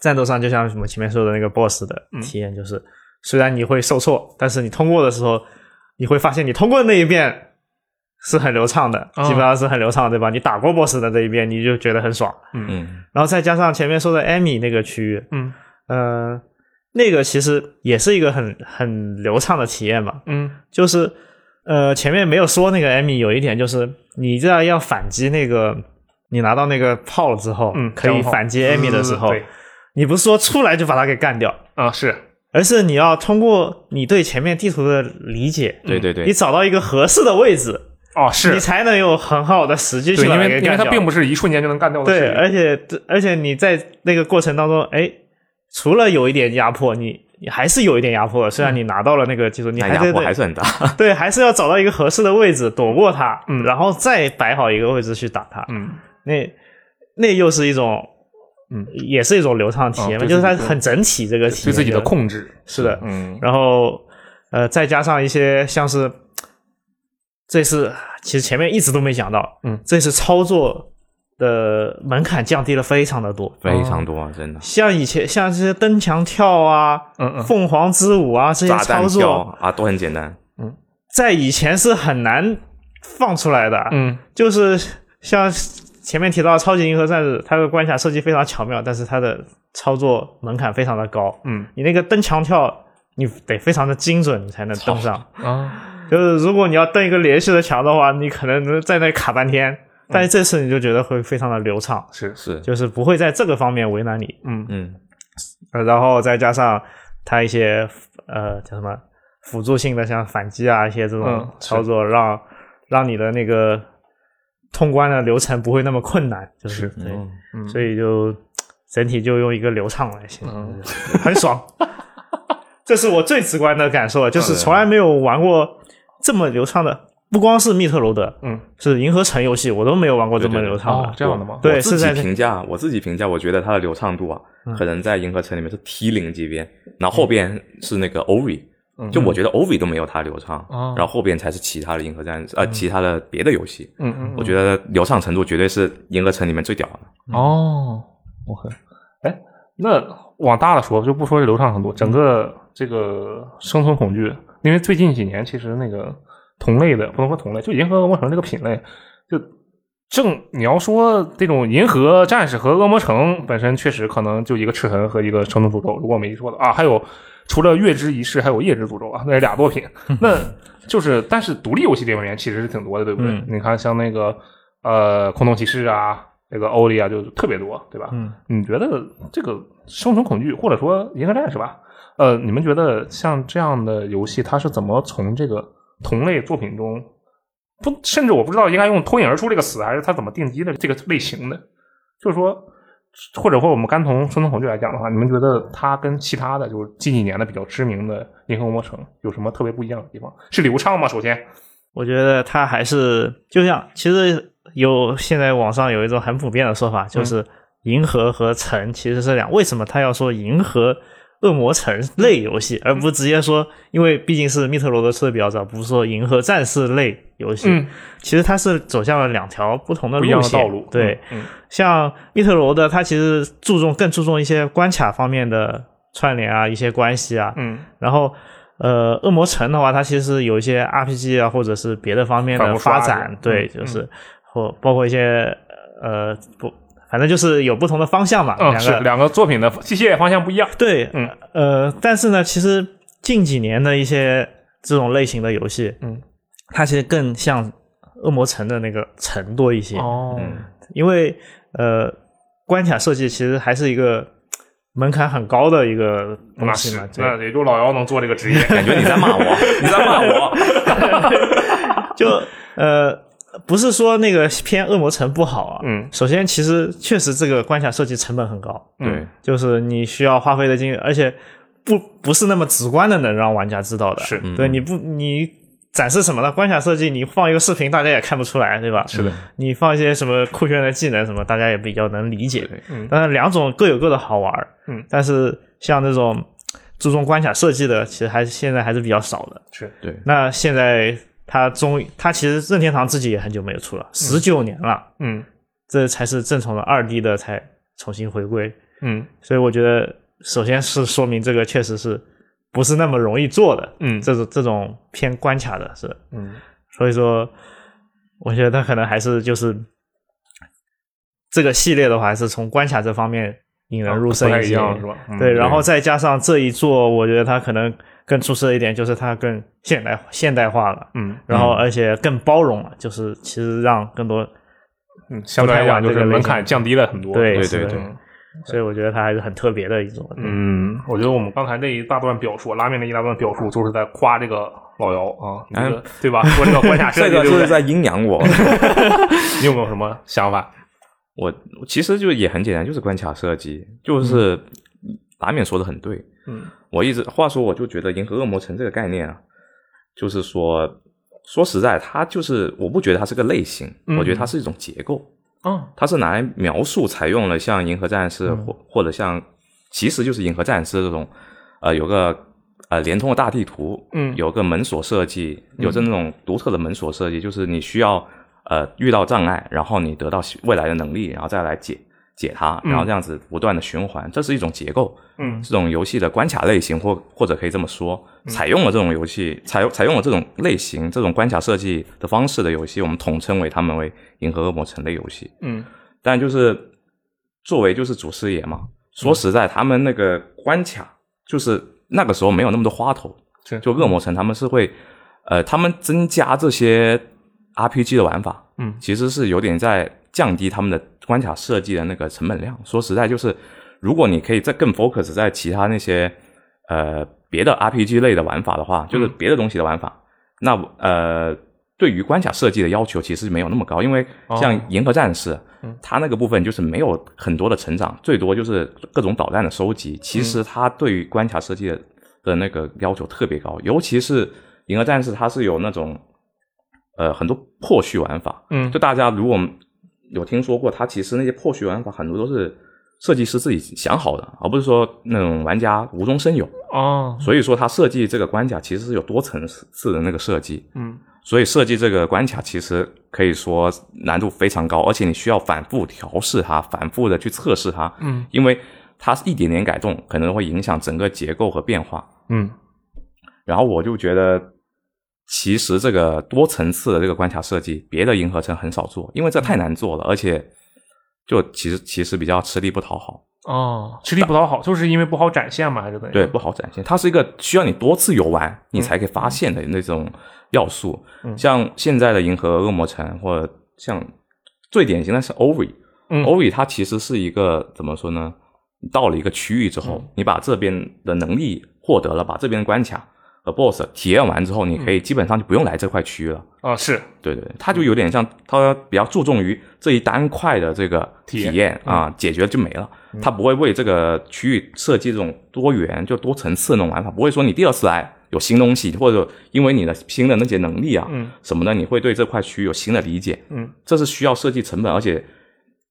战斗上就像我们前面说的那个 BOSS 的嗯体验，就是、虽然你会受挫，但是你通过的时候，你会发现你通过的那一遍是很流畅的，哦基本上是很流畅，对吧？你打过 BOSS 的这一遍，你就觉得很爽。嗯嗯然后再加上前面说的艾米那个区域，嗯呃，那个其实也是一个很很流畅的体验嘛，嗯就是呃前面没有说那个艾米有一点就是你这样要反击那个。你拿到那个炮了之后，嗯，可以反击艾米的时候，对你不是说出来就把他给干掉，啊是而是你要通过你对前面地图的理解，对对对你，找到一个合适的位置，哦是你，才能有很好的时机去因为因为它并不是一瞬间就能干掉的对，事情。而且而且你在那个过程当中，哎，除了有一点压迫，你你还是有一点压迫。虽然你拿到了那个技术，你还是得迫还是很大。对，还是要找到一个合适的位置躲过它，嗯然后再摆好一个位置去打它。嗯那那又是一种，嗯，也是一种流畅体验嘛，哦就是它很整体这个体验，对自己的控制，是的，嗯。然后呃，再加上一些像是这次其实前面一直都没讲到，嗯，这次操作的门槛降低了非常的多。非常多啊，真的。像以前像这些登墙跳啊、嗯嗯。凤凰之舞啊这些操作，跳啊，都很简单。嗯。在以前是很难放出来的。嗯。就是像前面提到《超级银河战士》，它的关卡设计非常巧妙，但是它的操作门槛非常的高。嗯你那个蹬墙跳，你得非常的精准，你才能蹬上。啊就是如果你要蹬一个连续的墙的话，你可能能在那卡半天。但是这次你就觉得会非常的流畅，是是，就是不会在这个方面为难你。嗯嗯，呃，然后再加上它一些呃叫什么辅助性的，像反击啊一些这嗯种操作，让让你的那个通关的流程不会那么困难，就是是对，所以就整体就用一个流畅来形容，嗯很爽。这是我最直观的感受，就是从来没有玩过这么流畅的，不光是密特罗德，嗯。是银河城游戏，我都没有玩过这么对对对。流畅的哦。这样的吗？对，自己是在评价，我自己评价，我觉得它的流畅度啊，嗯。可能在银河城里面是 T 零级别，然后后边是那个 OVI，嗯就我觉得 OVI 都没有它流畅，哦。然后后边才是其他的银河战士，呃，其他的别的游戏，嗯嗯，我觉得流畅程度绝对是银河城里面最屌的。哦，OK，哎，那往大了说，就不说这流畅程度，整个这个生存恐惧，因为最近几年其实那个同类的，不能说同类，就银河恶魔城这个品类，就正你要说这种银河战士和恶魔城本身确实可能就一个赤痕和一个生存诅咒，如果我没记错的啊，还有除了月之仪式，还有夜之诅咒啊，那是俩作品，那就是但是独立游戏这方面其实是挺多的，对不对？嗯你看像那个呃空洞骑士啊，那个欧利啊，就特别多，对吧？嗯，你觉得这个生存恐惧，或者说银河战士吧，呃，你们觉得像这样的游戏，它是怎么从这个同类作品中，不，甚至我不知道应该用脱颖而出这个词，还是它怎么定基的这个类型的？就是说，或者说我们单从生存恐惧来讲的话，你们觉得它跟其他的就是近几年的比较知名的银河恶魔城有什么特别不一样的地方？是流畅吗？首先，我觉得它还是就像，其实有现在网上有一种很普遍的说法，就是银河和城其实是两。为什么他要说银河恶魔城类游戏，而不直接说？因为毕竟是密特罗德出的比较早，不是说银河战士类游戏。嗯，其实它是走向了两条不同的路线。的道路，对，嗯，像密特罗德，它其实注重更注重一些关卡方面的串联啊，一些关系啊。嗯然后，呃，恶魔城的话，它其实有一些 RPG 啊，或者是别的方面的发展，对，嗯就是或包括一些呃不，反正就是有不同的方向嘛，嗯，两个是两个作品的机械方向不一样，对，嗯。呃，但是呢，其实近几年的一些这种类型的游戏，嗯，它其实更像恶魔城的那个城多一些，哦。嗯，因为呃，关卡设计其实还是一个门槛很高的一个东西嘛，对。那也就老姚能做这个职业，感觉你在骂我，你在骂我。就呃，不是说那个偏恶魔城不好啊，嗯首先其实确实这个关卡设计成本很高，对，就是你需要花费的精力，而且不不是那么直观的能让玩家知道的，是对，你不你展示什么呢？关卡设计你放一个视频，大家也看不出来，对吧？是的，你放一些什么酷炫的技能什么，大家也比较能理解。对嗯当然两种各有各的好玩儿嗯，但是像这种注重关卡设计的，其实还是现在还是比较少的。是对，那现在他终于，他其实任天堂自己也很久没有出了，十九年了，嗯。这才是正统的二 D 的才重新回归。嗯。所以我觉得，首先是说明这个确实是不是那么容易做的，嗯。这种这种偏关卡的是，嗯。所以说，我觉得他可能还是就是这个系列的话，还是从关卡这方面引人入胜对，然后再加上这一座，我觉得它可能更出色一点，就是它更现代现代化了，嗯然后而且更包容了，就是其实让更多，嗯，相对来讲就是门槛降低了很多。对对对所以我觉得它还是很特别的一种。嗯，我觉得我们刚才那一大段表述，拉面那一大段表述，就是在夸这个老姚啊，对吧？说这个关卡设计，这？个就是在阴阳我。你有没有什么想法？我其实就也很简单，就是关卡设计，就是拉面说的很对。嗯。我一直话说，我就觉得银河恶魔城这个概念啊，就是说，说实在，它就是我不觉得它是个类型，嗯。我觉得它是一种结构，哦。它是拿来描述采用了像银河战士或、或者像其实就是银河战士这种，呃，有个呃联通的大地图，嗯。有个门锁设计，有着那种独特的门锁设计，就是你需要呃遇到障碍，然后你得到未来的能力，然后再来解解它，嗯然后这样子不断的循环，这是一种结构。嗯。这种游戏的关卡类型，或或者可以这么说，采用了这种游戏，采用采用了这种类型、这种关卡设计的方式的游戏，我们统称为他们为银河恶魔城类游戏。嗯。但就是作为就是祖师爷嘛，说实在，他们那个关卡就是那个时候没有那么多花头，是就恶魔城他们是会，呃，他们增加这些 RPG 的玩法，嗯。其实是有点在降低他们的关卡设计的那个成本量。说实在，就是如果你可以再更 focus 在其他那些呃别的 RPG 类的玩法的话，就是别的东西的玩法，那呃对于关卡设计的要求其实没有那么高，因为像银河战士，它那个部分就是没有很多的成长，最多就是各种导弹的收集。其实它对于关卡设计的的那个要求特别高，尤其是银河战士，它是有那种呃很多破序玩法，嗯。就大家如果有听说过，它其实那些破序玩法很多都是设计师自己想好的，而不是说那种玩家无中生有。哦所以说，它设计这个关卡其实是有多层次的那个设计。嗯所以设计这个关卡其实可以说难度非常高，而且你需要反复调试它，反复的去测试它，嗯，因为它是一点点改动，可能会影响整个结构和变化。嗯然后我就觉得，其实这个多层次的这个关卡设计，别的银河城很少做，因为这太难做了，而且就其实其实比较吃力不讨好，哦，吃力不讨好，就是因为不好展现嘛？还是怎样？对，不好展现。它是一个需要你多次游玩你才可以发现的那种要素。像现在的银河恶魔城，或者像最典型的是 OVI，嗯 OVI 它其实是一个怎么说呢？到了一个区域之后，你把这边的能力获得了，把这边的关卡和 BOSS 体验完之后，你可以基本上就不用来这块区域了。啊是。对对，对它就有点像，它比较注重于这一单块的这个体验。体验啊，解决就没了。它不会为这个区域设计这种多元就多层次那种玩法，不会说你第二次来有新东西，或者因为你的新的那些能力啊，嗯。什么的，你会对这块区域有新的理解。嗯，这是需要设计成本，而且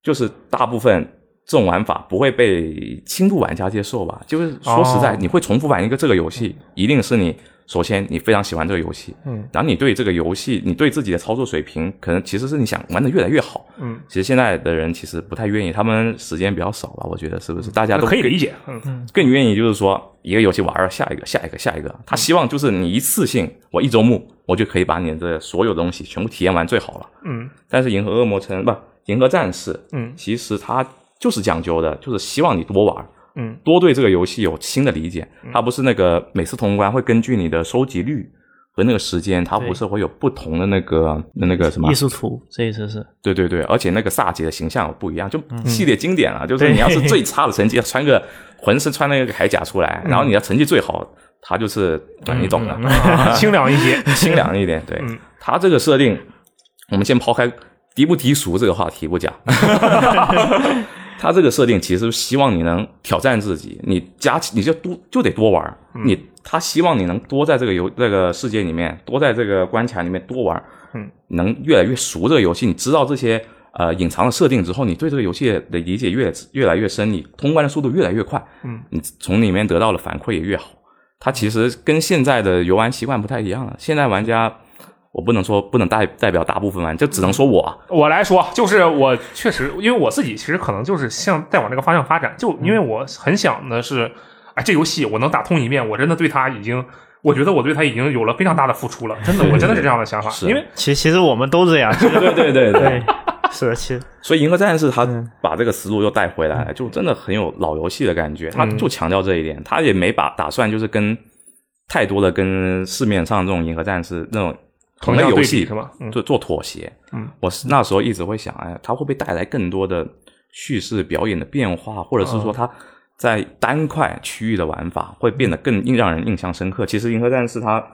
就是大部分这种玩法不会被轻度玩家接受吧？就是说实在，哦你会重复玩一个这个游戏，一定是你首先你非常喜欢这个游戏，嗯，然后你对这个游戏，你对自己的操作水平，可能其实是你想玩的越来越好。嗯，其实现在的人其实不太愿意，他们时间比较少吧？我觉得是不是？大家都可以理解。嗯更愿意就是说一个游戏玩了下一个下一个下一个，他希望就是你一次性，我一周目我就可以把你的所有东西全部体验完最好了。嗯但是银河恶魔城不，银河战士，嗯其实它就是讲究的，就是希望你多玩，嗯多对这个游戏有新的理解。它不是那个每次通关会根据你的收集率和那个时间，它不是会有不同的那个那个什么艺术图这一次是对对对，而且那个萨杰的形象不一样，就嗯系列经典了。就是你要是 最差的成绩，穿个浑身穿那个铠甲出来，然后你要成绩最好，他就是啊你懂的，啊清凉一些。清凉一点。对嗯他这个设定，我们先抛开低不低俗这个话题不讲，他这个设定其实希望你能挑战自己，你加你就多就得多玩，你他希望你能多在这个游这个世界里面，多在这个关卡里面多玩，嗯，能越来越熟这个游戏，你知道这些呃隐藏的设定之后，你对这个游戏的理解越越来越深，你通关的速度越来越快，嗯，你从里面得到的反馈也越好。它其实跟现在的游玩习惯不太一样了，现在玩家。我不能说不能代代表大部分玩家，就只能说我啊。我来说，就是我确实，因为我自己其实可能就是向再往这个方向发展，就因为我很想的是，哎，这游戏我能打通一遍，我真的对它已经，我觉得我对它已经有了非常大的付出了，真的，我真的是这样的想法，是因为其实其实我们都这样，对对对对，是的，其实所以《银河战士》他把这个思路又带回来，就真的很有老游戏的感觉。他就强调这一点，他也没把打算就是跟太多的跟市面上这种《银河战士》那种同类游戏做做妥协。嗯，我是那时候一直会想，哎，它会不会带来更多的叙事表演的变化，或者是嗯说它在单块区域的玩法会变得更印让人印象深刻？其实《银河战士》它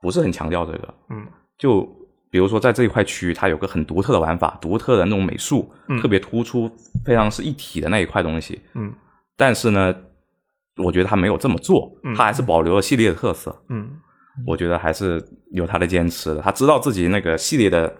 不是很强调这个，嗯，就比如说在这一块区域，它有个很独特的玩法，独特的那种美术，嗯特别突出，非常是一体的那一块东西。嗯但是呢，我觉得它没有这么做，嗯他还是保留了系列的特色。嗯我觉得还是有他的坚持的。他知道自己那个系列的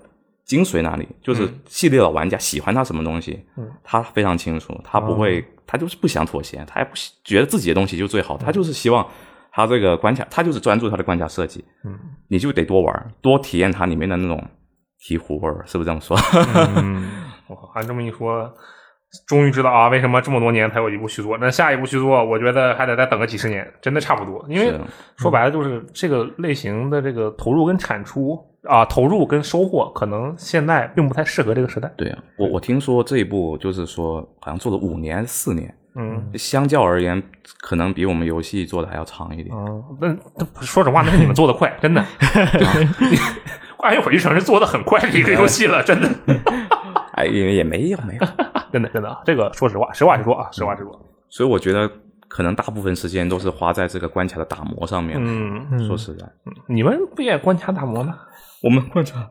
精髓哪里，就是系列老玩家喜欢他什么东西，嗯他非常清楚，他不会，他就是不想妥协，他也不觉得自己的东西就最好，他就是希望他这个关卡，他就是专注他的关卡设计，嗯你就得多玩，多体验它里面的那种醍醐味儿，是不是这么说？嗯，我还这么一说，终于知道啊，为什么这么多年才有一部续作。那下一部续作，我觉得还得再等个几十年，真的差不多。因为说白了，就是这个类型的这个投入跟产出啊，投入跟收获，可能现在并不太适合这个时代。对啊，我我听说这一部就是说好像做了五年四年，嗯相较而言，可能比我们游戏做的还要长一点。嗯，那那说实话，那是你们做的快，真的。怪异火炬城是做的很快的一个游戏了，真的，哎，也也没有没有，真的真的，这个说实话，实话实说啊，实话实说。所以我觉得可能大部分时间都是花在这个关卡的打磨上面。嗯，说实在，你们不也关卡打磨吗？我们观察。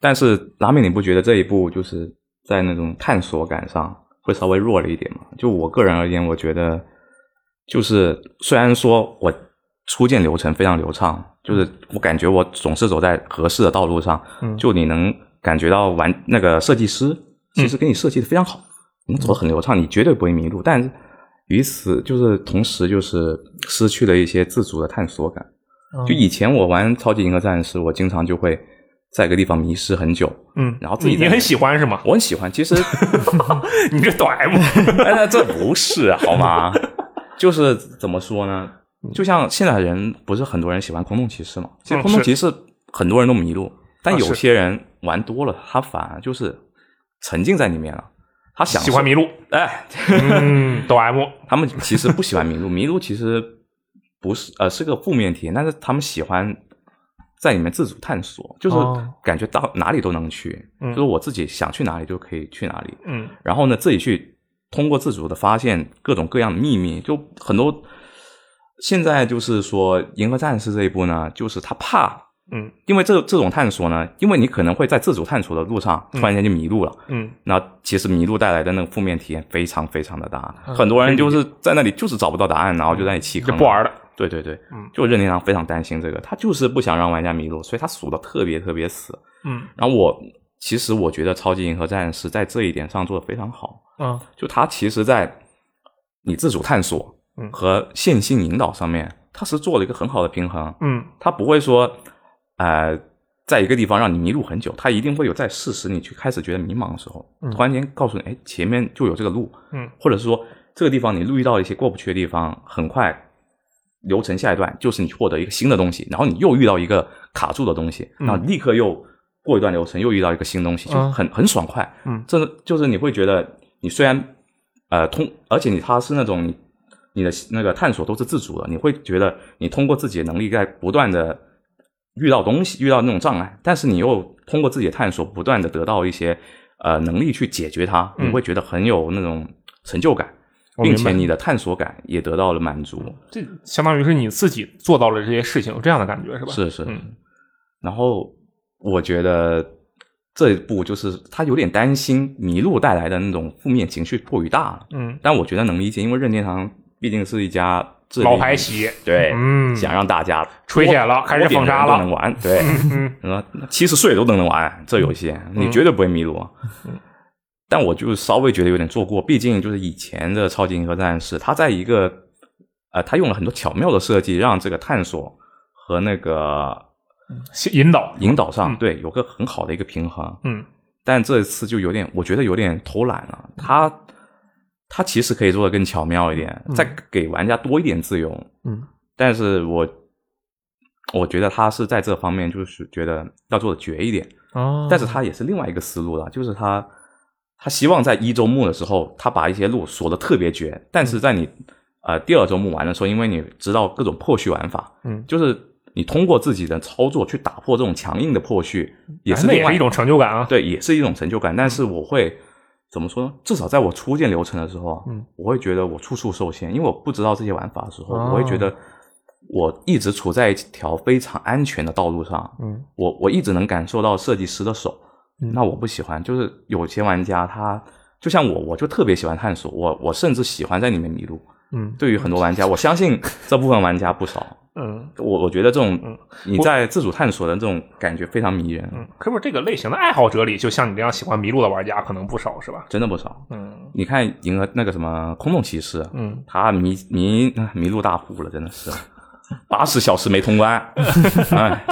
但是拉面，你不觉得这一步就是在那种探索感上会稍微弱了一点吗？就我个人而言，我觉得就是虽然说我初见流程非常流畅，就是我感觉我总是走在合适的道路上，嗯就你能感觉到玩那个设计师其实给你设计的非常好，你走的很流畅，你绝对不会迷路。但与此就是同时，就是失去了一些自主的探索感。就以前我玩超级银河战士，我经常就会在一个地方迷失很久，嗯，然后自己你你很喜欢是吗？我很喜欢。其实，你这短 M，哎，那这不是好吗？就是怎么说呢？就像现在人不是很多人喜欢空洞骑士嘛？其实嗯空洞骑士很多人都迷路，但有些人玩多了，他反而就是沉浸在里面了。他想喜欢迷路，哎，嗯，抖 M，他们其实不喜欢迷路，迷路其实不是呃是个负面体验，但是他们喜欢在里面自主探索，就是哦感觉到哪里都能去，嗯就是我自己想去哪里就可以去哪里，嗯然后呢自己去通过自主的发现各种各样的秘密，就很多。现在就是说，《银河战士》这一部呢，就是他怕，嗯。因为这这种探索呢，因为你可能会在自主探索的路上突然间就迷路了，嗯。那其实迷路带来的那个负面体验非常非常的大，嗯。很多人就是在那里就是找不到答案，然后就在那里弃坑，就不玩了。对对对，嗯，就任天堂非常担心这个，他就是不想让玩家迷路，所以他数的特别特别死。嗯。然后我其实我觉得超级银河战士在这一点上做的非常好，嗯。就他其实在你自主探索嗯。和线性引导上面，他是做了一个很好的平衡。嗯。他不会说，呃，在一个地方让你迷路很久，他一定会有在适时你去开始觉得迷茫的时候，突然间告诉你，哎，前面就有这个路，嗯，或者是说这个地方你遇到一些过不去的地方，很快流程下一段就是你获得一个新的东西，然后你又遇到一个卡住的东西，嗯然后立刻又过一段流程又遇到一个新东西，就嗯。很很爽快，嗯。这就是你会觉得你虽然呃通，而且你它是那种你你的那个探索都是自主的，你会觉得你通过自己的能力在不断的遇到东西，遇到那种障碍，但是你又通过自己的探索不断的得到一些呃能力去解决它，嗯你会觉得很有那种成就感，并且你的探索感也得到了满足。这相当于是你自己做到了这些事情，有这样的感觉是吧？是是，嗯然后我觉得这一步就是他有点担心迷路带来的那种负面情绪过于大了，嗯，但我觉得能理解，因为任天堂毕竟是一家老牌企业，对，嗯想让大家吹起来了开始封杀了能玩，对，嗯嗯，七十岁都能玩这游戏，你绝对不会迷路。嗯但我就稍微觉得有点做过，毕竟就是以前的超级银河战士，它在一个呃，它用了很多巧妙的设计，让这个探索和那个引导，引导上，嗯对有个很好的一个平衡。嗯但这次就有点，我觉得有点偷懒了。他他其实可以做的更巧妙一点，再给玩家多一点自由。嗯但是我我觉得他是在这方面就是觉得要做的绝一点。哦，但是他也是另外一个思路了，就是他他希望在一周目的时候，他把一些路锁的特别绝，但是在你呃第二周目玩的时候，因为你知道各种破序玩法，嗯，就是你通过自己的操作去打破这种强硬的破序，也是另外一种成就感啊。对，也是一种成就感。但是我会怎么说呢？至少在我初见流程的时候啊，嗯我会觉得我处处受限，因为我不知道这些玩法的时候，哦我会觉得我一直处在一条非常安全的道路上，嗯我我一直能感受到设计师的手，嗯那我不喜欢。就是有些玩家他就像我，我就特别喜欢探索，我我甚至喜欢在里面迷路。嗯对于很多玩家，我相信这部分玩家不少。嗯我我觉得这种嗯你在自主探索的这种感觉非常迷人，嗯，可是这个类型的爱好者里，就像你这样喜欢迷路的玩家可能不少，是吧？真的不少。嗯你看银河那个什么空洞骑士，嗯，他迷迷迷路大户了，真的是八十小时没通关，哎，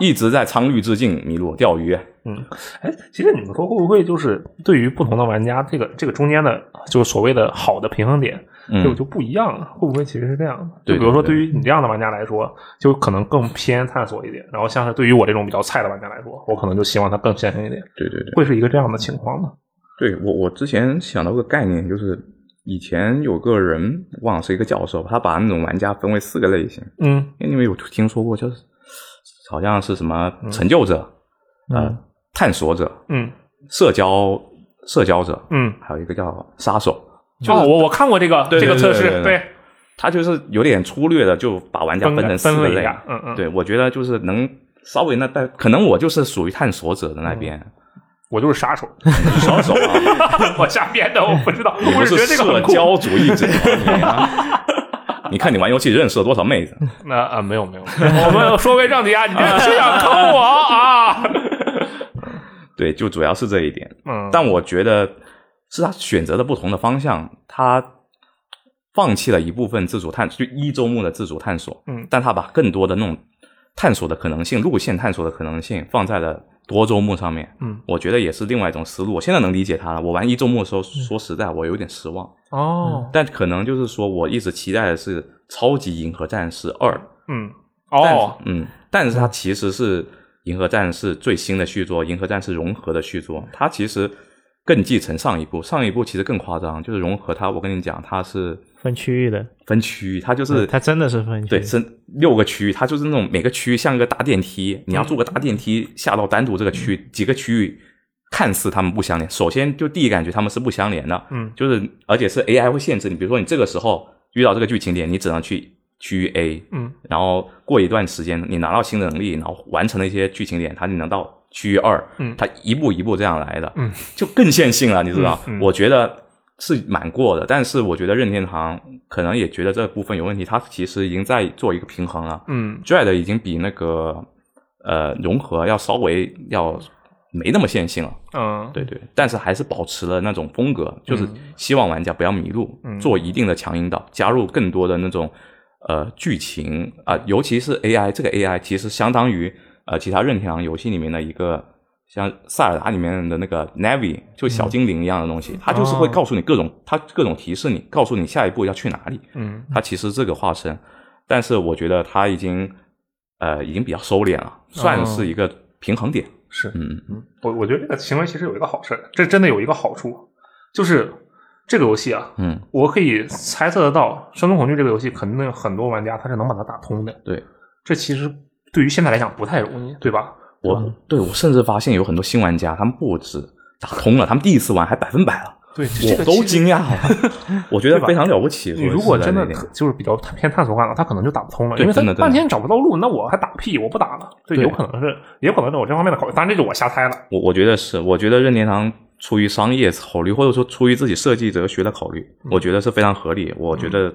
一直在苍绿之境迷路钓鱼。嗯，哎，其实你们说会不会就是对于不同的玩家，这个这个中间的，就是所谓的好的平衡点，嗯就就不一样了，会不会其实是这样的？对就比如说对于你这样的玩家来说，就可能更偏探索一点，然后像是对于我这种比较菜的玩家来说，我可能就希望它更线性一点，对对对，会是一个这样的情况吗？对我我之前想到个概念，就是以前有个人忘了是一个教授，他把那种玩家分为四个类型，嗯。因为有听说过，就是好像是什么成就者、呃探索者、嗯。社交社交者，嗯，还有一个叫杀手。哦，我我看过这个这个测试，对他就是有点粗略的就把玩家分成四个类。嗯嗯，对，我觉得就是能稍微那但可能我就是属于探索者的那边，我就是杀手，杀手啊，我瞎编的，我不知道，我是觉得是社这个很酷。交主义者你啊。你看你玩游戏认识了多少妹子？那啊，没有没有，我们说回正题啊，你这是想坑我啊？对，就主要是这一点。嗯，但我觉得是他选择了不同的方向，他放弃了一部分自主探，就一周目的自主探索，嗯但他把更多的那种探索的可能性、路线探索的可能性放在了多周目上面。嗯，我觉得也是另外一种思路。我现在能理解他了。我玩一周目的时候，说实在，我有点失望。哦，但可能就是说我一直期待的是《超级银河战士二》，嗯，哦，嗯，但是它其实是《银河战士》最新的续作，《银河战士融合》的续作，它其实更继承上一部，上一部其实更夸张，就是融合它。我跟你讲，它是分区域的，分区域，它就是它真的是分区域，对，是六个区域，它就是那种每个区域像一个大电梯，你要坐个大电梯下到单独这个区域，几个区域看似他们不相连。首先就第一感觉他们是不相连的，嗯，就是而且是 AI 会限制你，比如说你这个时候遇到这个剧情点，你只能去区域 A，嗯，然后过一段时间你拿到新的能力，然后完成了一些剧情点，它就能到区域二，嗯。它一步一步这样来的，嗯，就更线性了，你知道？嗯嗯我觉得是蛮过的，但是我觉得任天堂可能也觉得这部分有问题，它其实已经在做一个平衡了。嗯。Dread 已经比那个呃融合要稍微要没那么线性了，嗯，对对，但是还是保持了那种风格，就是希望玩家不要迷路，嗯做一定的强引导，加入更多的那种呃剧情啊、尤其是 AI，这个 AI 其实相当于呃其他任天堂游戏里面的一个。像塞尔达里面的那个 Navi，就小精灵一样的东西，它就是会告诉你各种，它各种提示你，告诉你下一步要去哪里。嗯它其实这个化身，但是我觉得它已经呃已经比较收敛了，算是一个平衡点。是，嗯我我觉得这个行为其实有一个好事，这真的有一个好处，就是这个游戏啊，嗯，我可以猜测得到，《生存恐惧》这个游戏肯定有很多玩家他是能把它打通的。对，这其实对于现在来讲不太容易，对吧？我对我甚至发现有很多新玩家，他们不止打通了，他们第一次玩还百分百了，对，这我都惊讶了。我觉得非常了不起。你如果真的就是比较偏探索感了，他可能就打不通了，因为他真的半天找不到路，那我还打屁，我不打了。对，对有可能是，也有可能是我这方面的考虑，当然这是我瞎猜了。我我觉得是，我觉得任天堂出于商业考虑，或者说出于自己设计哲学的考虑，嗯我觉得是非常合理。我觉得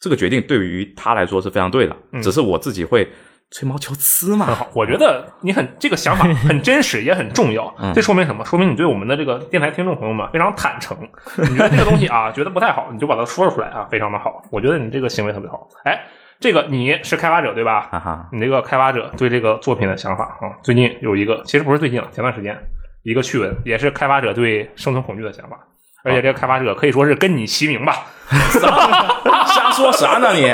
这个决定对于他来说是非常对的，嗯只是我自己会吹毛求疵嘛。很好，我觉得你很这个想法 很真实，也很重要。嗯这说明什么？说明你对我们的这个电台听众朋友们非常坦诚。你觉得这个东西啊，觉得不太好，你就把它说出来啊，非常的好。我觉得你这个行为特别好。哎，这个你是开发者对吧？哈哈，你这个开发者对这个作品的想法啊，最近有一个，其实不是最近了，前段时间一个趣闻，也是开发者对生存恐惧的想法，而且这个开发者可以说是跟你齐名吧，瞎说啥呢你？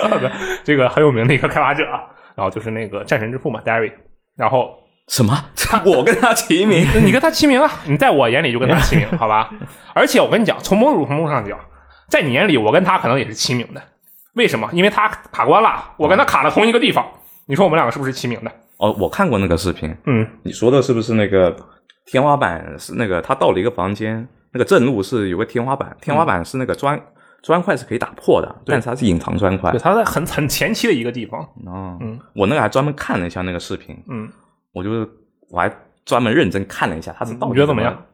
这个很有名的一个开发者啊，然后就是那个战神之父嘛，David，然后什么？我跟他齐名？你跟他齐名啊，你在我眼里就跟他齐名，好吧？而且我跟你讲，从某种程度上讲，在你眼里我跟他可能也是齐名的，为什么？因为他卡关了，我跟他卡了同一个地方，你说我们两个是不是齐名的？哦，我看过那个视频，嗯，你说的是不是那个天花板是那个他到了一个房间，那个正路是有个天花板，天花板是那个砖、砖块是可以打破的，但是它是隐藏砖块对，。它在很很前期的一个地方，哦，嗯，我那个还专门看了一下那个视频，嗯，我就是我还专门认真看了一下它是到底你觉得怎么样？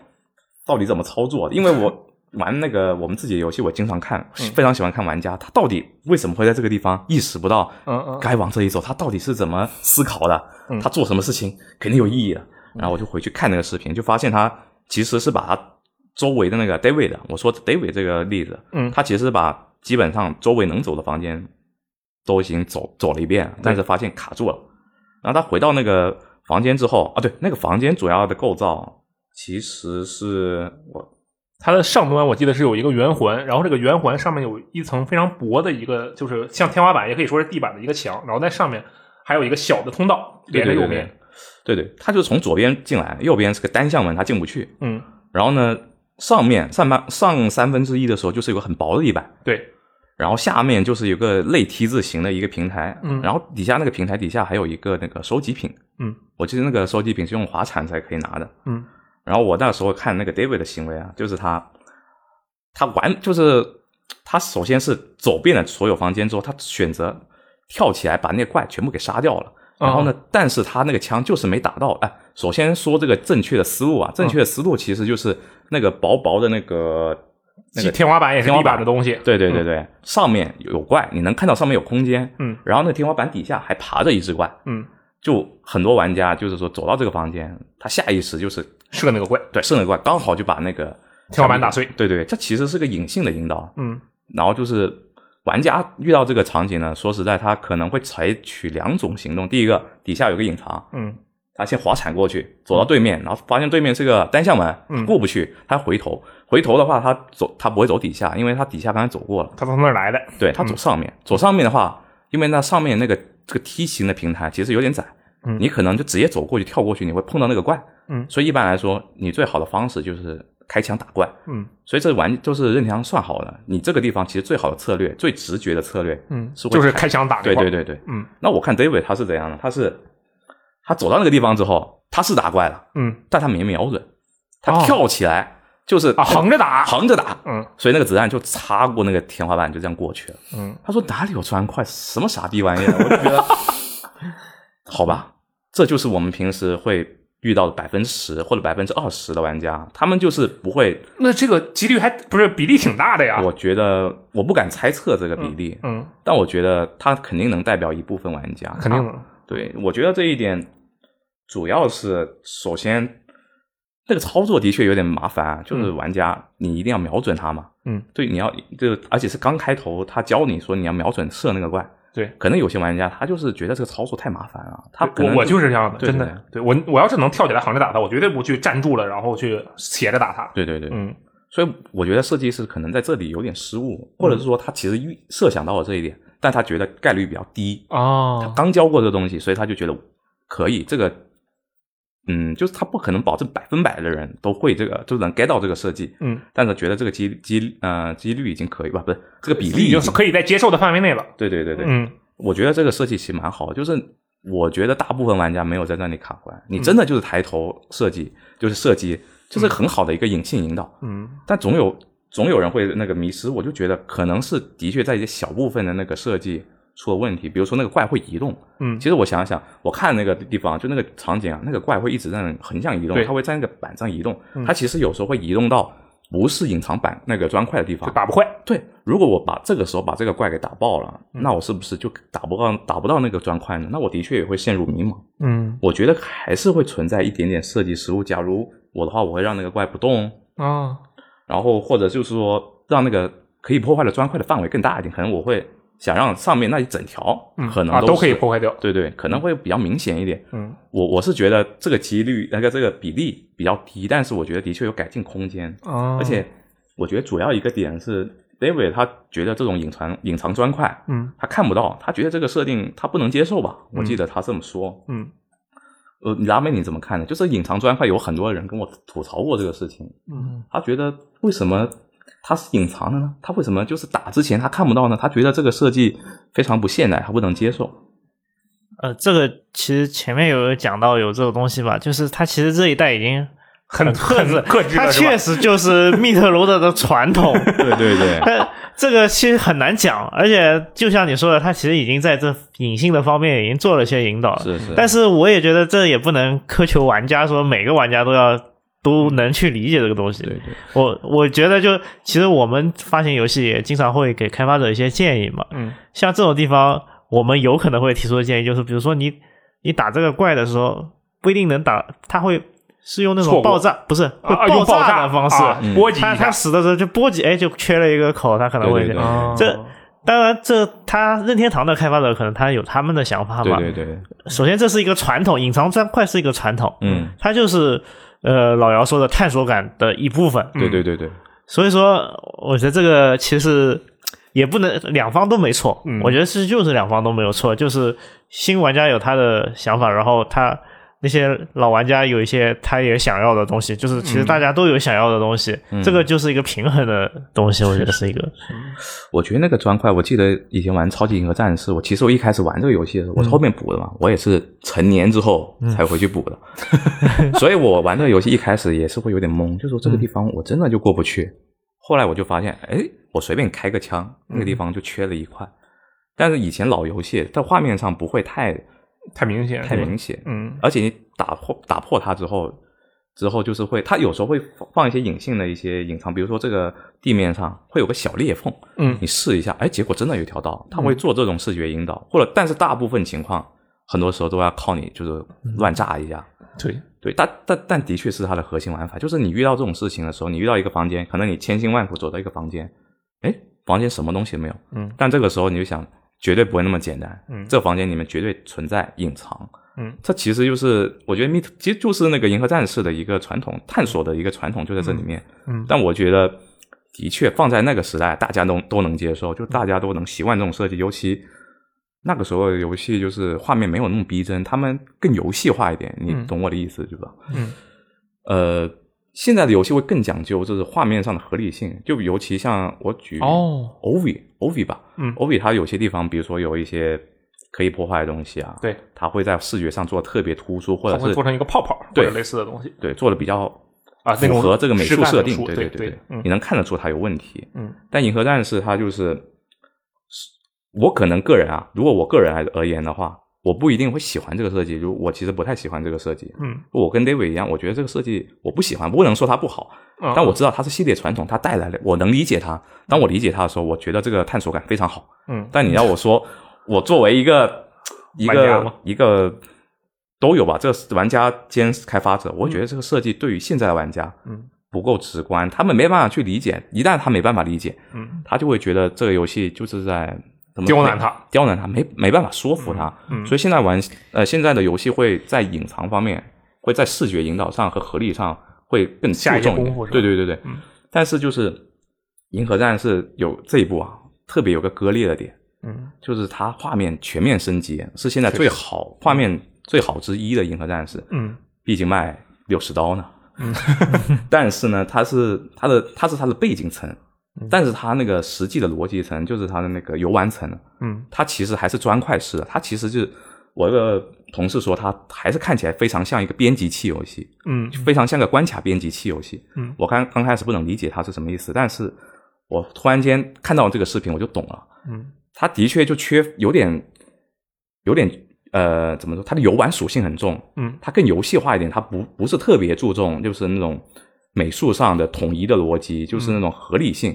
到底怎么操作的？因为我 玩那个我们自己的游戏，我经常看，非常喜欢看玩家他到底为什么会在这个地方意识不到嗯嗯该往这里走，他到底是怎么思考的？嗯他做什么事情肯定有意义的。然后我就回去看那个视频，就发现他其实是把他周围的那个 David，我说 David 这个例子，嗯他其实把基本上周围能走的房间都已经走走了一遍，但是发现卡住了。然后他回到那个房间之后啊，对，那个房间主要的构造其实是我它的上端我记得是有一个圆环，然后这个圆环上面有一层非常薄的一个，就是像天花板，也可以说是地板的一个墙，然后在上面还有一个小的通道连着右边。对对，他就从左边进来，右边是个单向门，他进不去。嗯，然后呢，上面上半上三分之一的时候就是有个很薄的地板，对，然后下面就是有个类 T 字形的一个平台，嗯然后底下那个平台底下还有一个那个收集品，嗯，我记得那个收集品是用滑铲才可以拿的，嗯，然后我那时候看那个 David 的行为啊，就是他，他完就是他首先是走遍了所有房间之后，他选择跳起来把那个怪全部给杀掉了。然后呢，但是他那个枪就是没打到。哎，首先说这个正确的思路啊，正确的思路其实就是那个薄薄的那个那个天花板也是地板。的东西。对对对对，上面有怪，你能看到上面有空间，嗯，然后那天花板底下还爬着一只怪，嗯，就很多玩家就是说走到这个房间，他下意识就是射那个怪，对射那个怪，刚好就把那个天花板打碎。对对，这其实是个隐性的引导，嗯。然后就是玩家遇到这个场景呢，说实在，他可能会采取两种行动，第一个底下有个隐藏，嗯他先滑铲过去，走到对面，然后发现对面是个单向门，嗯过不去，他回头，回头的话，他走他不会走底下，因为他底下刚才走过了。他从那儿来的。对他走上面，走上面的话，因为那上面那个这个梯形的平台其实有点窄，嗯你可能就直接走过去跳过去，你会碰到那个怪，嗯所以一般来说，你最好的方式就是开枪打怪，嗯所以这玩就是任天堂算好了，你这个地方其实最好的策略，最直觉的策略，嗯，是就是开枪打。对对对对，嗯那我看 David 他是怎样的？他是他走到那个地方之后，他是打怪了，嗯但他没瞄准，他哦跳起来就是啊，横着打。横着打，嗯所以那个子弹就擦过那个天花板，就这样过去了。嗯他说哪里有砖块，什么傻逼玩意儿？我就觉得，好吧，这就是我们平时会遇到的百分之十或者百分之二十的玩家，他们就是不会。那这个几率还不是比例挺大的呀。我觉得我不敢猜测这个比例，嗯，但我觉得他肯定能代表一部分玩家，肯定的。对，我觉得这一点主要是首先，这个操作的确有点麻烦啊，就是玩家你一定要瞄准他嘛。嗯，对，你要就而且是刚开头他教你说你要瞄准射那个怪，对，可能有些玩家他就是觉得这个操作太麻烦了，他可能我我就是这样的，真的。对我我要是能跳起来横着打他，我绝对不去站住了，然后去斜着打他。对对对，嗯所以我觉得设计师可能在这里有点失误，或者是说他其实预设想到了这一点，但他觉得概率比较低，他哦，刚教过这个东西，所以他就觉得可以。这个，嗯，就是他不可能保证百分百的人都会这个，就能 get 到这个设计。嗯，但是觉得这个几几呃几率已经可以吧？不是这个比例已经是可以在接受的范围内了。对对对对，嗯我觉得这个设计其实蛮好的，就是我觉得大部分玩家没有在那里卡关，你真的就是抬头设计，就是设计，就是很好的一个隐性引导。嗯但总有总有人会那个迷失，我就觉得可能是的确在一些小部分的那个设计出了问题，比如说那个怪会移动。嗯其实我想想，我看那个地方，就那个场景啊，那个怪会一直在那横向移动，它会在那个板上移动，它其实有时候会移动到不是隐藏板那个砖块的地方。打不坏。对，如果我把这个时候把这个怪给打爆了，嗯那我是不是就打不到打不到那个砖块呢？那我的确也会陷入迷茫。嗯我觉得还是会存在一点点设计失误。假如我的话，我会让那个怪不动，啊然后或者就是说让那个可以破坏的砖块的范围更大一点，可能我会想让上面那一整条嗯可能啊都可以破坏掉对对，可能会比较明显一点。嗯我我是觉得这个几率那个这个比例比较低，但是我觉得的确有改进空间。啊而且我觉得主要一个点是，David 他觉得这种隐藏隐藏砖块，嗯他看不到，他觉得这个设定他不能接受吧？我记得他这么说。嗯呃，拉美你怎么看呢？就是隐藏砖块，有很多人跟我吐槽过这个事情。嗯他觉得为什么它是隐藏的呢？他为什么就是打之前他看不到呢？他觉得这个设计非常不现代，他不能接受。呃，这个其实前面有讲到有这个东西吧，就是它其实这一代已经很克制，很克制它了是吧确实就是密特罗德的传统。对对对，但这个其实很难讲，而且就像你说的，他其实已经在这隐性的方面已经做了些引导了。是是。但是我也觉得这也不能苛求玩家说每个玩家都要都能去理解这个东西。对对，我我觉得就其实我们发行游戏也经常会给开发者一些建议嘛，嗯。像这种地方，我们有可能会提出的建议就是，比如说你你打这个怪的时候不一定能打，他会是用那种爆炸，不是会爆炸的方式，啊嗯。他他死的时候就波及，哎，就缺了一个口，他可能会对对对。啊。这当然，这他任天堂的开发者可能他有他们的想法嘛。对对对，首先，这是一个传统，隐藏砖块是一个传统，嗯，它就是呃老姚说的探索感的一部分。对对对对，所以说，我觉得这个其实也不能两方都没错。嗯我觉得是就是两方都没有错，就是新玩家有他的想法，然后他那些老玩家有一些他也想要的东西，就是其实大家都有想要的东西，嗯这个就是一个平衡的东西，我觉得是一个。我觉得那个砖块，我记得以前玩《超级银河战士》，我其实我一开始玩这个游戏的时候，我是后面补的嘛，我也是成年之后才回去补的，所以我玩这个游戏一开始也是会有点懵，就说这个地方我真的就过不去。后来我就发现，哎，我随便开个枪，那个地方就缺了一块。但是以前老游戏在画面上不会太太明显，太明显，嗯。而且你打破打破它之后，之后就是会，它有时候会放一些隐性的一些隐藏，比如说这个地面上会有个小裂缝，嗯。你试一下，哎，结果真的有一条道，它会做这种视觉引导，或者但是大部分情况，很多时候都要靠你就是乱炸一下。对，对，但但但的确是它的核心玩法，就是你遇到这种事情的时候，你遇到一个房间，可能你千辛万苦走到一个房间，哎，房间什么东西都没有，嗯，但这个时候你就想，绝对不会那么简单，嗯。这房间里面绝对存在隐藏，嗯，这其实就是我觉得 Meet 其实就是那个银河战士的一个传统探索的一个传统就在这里面，嗯。嗯。但我觉得的确放在那个时代，大家都都能接受，就大家都能习惯这种设计，尤其。那个时候的游戏就是画面没有那么逼真，他们更游戏化一点，你嗯。懂我的意思对吧？嗯。呃，现在的游戏会更讲究，就是画面上的合理性。就尤其像我举哦。OV OV 吧，嗯，OV 它有些地方，比如说有一些可以破坏的东西啊，对，它会在视觉上做得特别突出，或者是会做成一个泡泡对。类似的东西。对做的比较啊，符合这个美术设定，对对对。嗯。你能看得出它有问题。嗯。但银河战士它就是，我可能个人啊，如果我个人来而言的话，我不一定会喜欢这个设计，就我其实不太喜欢这个设计。嗯，我跟 David 一样，我觉得这个设计我不喜欢，不能说它不好，嗯但我知道它是系列传统，它带来的，我能理解它。当我理解它的时候，我觉得这个探索感非常好。嗯但你要我说，我作为一个一个一个都有吧，这个玩家兼开发者，我觉得这个设计对于现在的玩家，嗯，不够直观，他们没办法去理解。一旦他没办法理解，嗯他就会觉得这个游戏就是在刁难他，刁难他，没没办法说服他。所以现在玩呃现在的游戏会在隐藏方面，会在视觉引导上和合理上会更注下重对对对对，嗯但是就是银河战士有这一步啊，特别有个割裂的点。嗯就是它画面全面升级，是现在最好画面最好之一的银河战士，嗯毕竟卖六十刀呢。但是呢，它是它的它是它的背景层，但是它那个实际的逻辑层，就是它的那个游玩层，嗯它其实还是砖块式的，它其实就是我一个同事说，它还是看起来非常像一个编辑器游戏，嗯非常像个关卡编辑器游戏。嗯我刚刚开始不能理解它是什么意思，但是我突然间看到这个视频，我就懂了。嗯它的确就缺有点有点呃怎么说？它的游玩属性很重，嗯它更游戏化一点，它不不是特别注重就是那种美术上的统一的逻辑，就是那种合理性。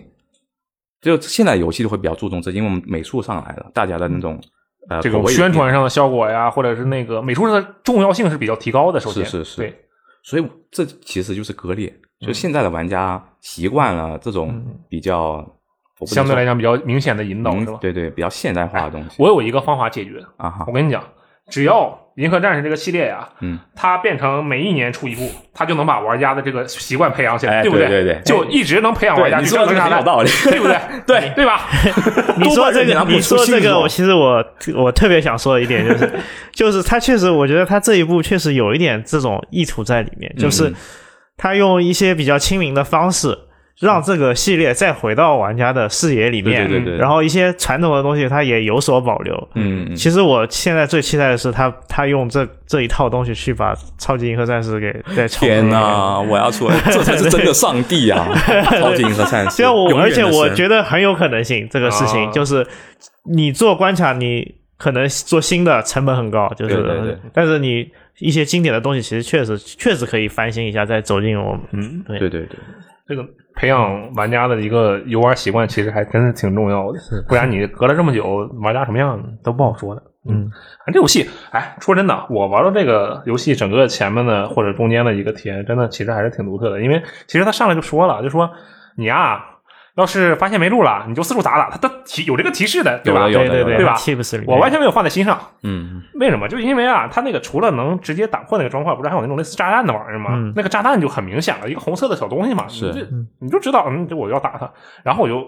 就现在游戏就会比较注重这，因为我们美术上来了，大家的那种呃这个宣传上的效果呀，或者是那个美术上的重要性是比较提高的。首先是是是。对，所以这其实就是割裂，就现在的玩家习惯了这种比较相对来讲比较明显的引导，嗯是吧？对对，比较现代化的东西。我有一个方法解决，啊哈。我，跟你讲，只要《银河战士》这个系列呀，嗯，它变成每一年出一部，它就能把玩家的这个习惯培养起来，哎不对？对对就一直能培养玩家你说的很有道理，对不对？对 对。吧？你说这个，你说这个，我其实我我特别想说的一点就是，就是他确实，我觉得他这一部确实有一点这种意图在里面，就是嗯。他用一些比较亲民的方式，让这个系列再回到玩家的视野里面，对对对对然后一些传统的东西它也有所保留。嗯，嗯其实我现在最期待的是他他用这这一套东西去把超级银河战士给再重天哪！我要出来，这才是真的上帝啊！超级银河战士，虽然我，而且我觉得很有可能性，这个事情、啊就是你做关卡，你可能做新的成本很高，就是，对对对但是你一些经典的东西，其实确实确实可以翻新一下，再走进我们。嗯，对对对对，这个培养玩家的一个游玩习惯，其实还真是挺重要的。不然你隔了这么久，玩家什么样都不好说的。嗯，这游戏，哎，说真的，我玩到这个游戏整个前面的或者中间的一个体验，真的其实还是挺独特的。因为其实他上来就说了，就说你呀、要是发现没路了，你就四处砸打，他他提有这个提示的，对吧？有的有对对对吧 Tips 我完全没有放在心上。嗯，为什么？就因为啊，它那个除了能直接打破那个砖块，不是还有那种类似炸弹的玩意儿吗？嗯那个炸弹就很明显了，一个红色的小东西嘛，是你就你就知道，嗯，这我要打它。然后我就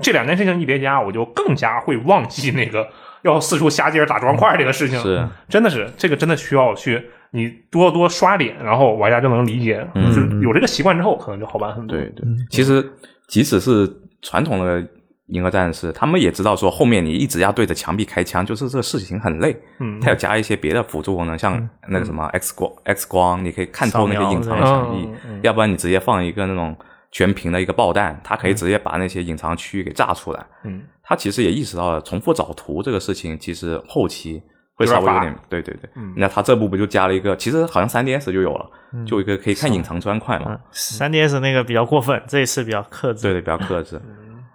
这两件事情一叠加，我就更加会忘记那个要四处瞎接着打砖块这个事情。是，真的是这个真的需要去你多多刷脸，然后玩家就能理解，嗯就是有这个习惯之后，可能就好办很多。对对。其实即使是传统的银河战士，他们也知道说后面你一直要对着墙壁开枪，就是这个事情很累。嗯，他要加一些别的辅助功能，像那个什么 X 光、X 光，你可以看透那些隐藏的对墙壁嗯嗯，要不然你直接放一个那种全屏的一个爆弹，它可以直接把那些隐藏区域给炸出来。嗯，他其实也意识到了重复找图这个事情，其实后期会稍微有点，对对对。嗯那他这部不就加了一个，其实好像 3DS 就有了，就一个可以看隐藏砖块嘛。嗯，三 DS 那个比较过分，这一次比较克制。对对，比较克制。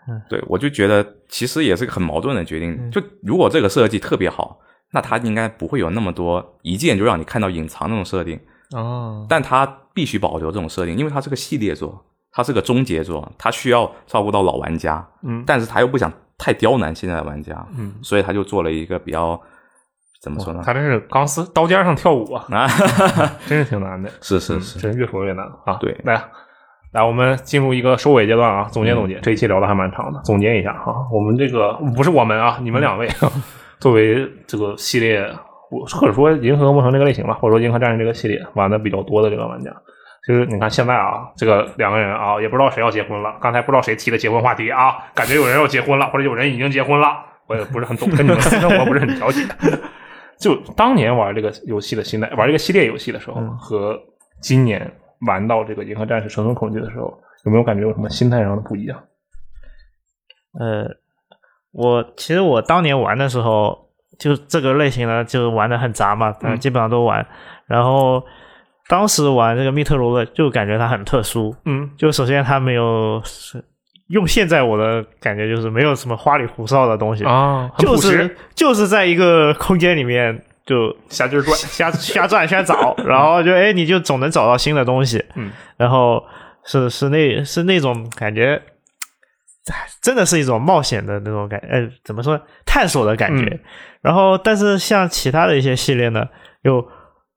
嗯对，我就觉得其实也是个很矛盾的决定。就如果这个设计特别好，那它应该不会有那么多一键就让你看到隐藏那种设定，哦，但它必须保留这种设定，因为它是个系列作，它是个终结作，它需要照顾到老玩家，嗯但是他又不想太刁难现在的玩家，嗯，所以他就做了一个比较怎么说呢？他这是钢丝刀尖上跳舞啊，啊，真是挺难的。是是是，真越说越难啊！对来来，我们进入一个收尾阶段啊，总结总结。这一期聊的还蛮长的，总结一下啊，我们这个不是我们啊，你们两位 作为这个系列，我或者说银河魔城这个类型吧，或者说银河战士这个系列玩的比较多的这个玩家。就是你看现在啊，这个两个人啊，也不知道谁要结婚了。刚才不知道谁提的结婚话题啊，感觉有人要结婚了，或者有人已经结婚了。我也不是很懂，跟你们私生活不是很了解。就当年玩这个游戏的心态，玩这个系列游戏的时候，和今年玩到这个《银河战士：生存恐惧》的时候，有没有感觉有什么心态上的不一样？呃，我其实我当年玩的时候，就这个类型呢，就玩的很杂嘛，反正基本上都玩。然后当时玩这个密特罗的，就感觉它很特殊。嗯就首先它没有是用现在我的感觉就是没有什么花里胡哨的东西，啊，就是就是在一个空间里面就瞎劲儿转。瞎瞎转瞎找，然后就哎你就总能找到新的东西，嗯，然后是是那是那种感觉，哎真的是一种冒险的那种感，呃，怎么说探索的感觉。嗯。然后，但是像其他的一些系列呢，又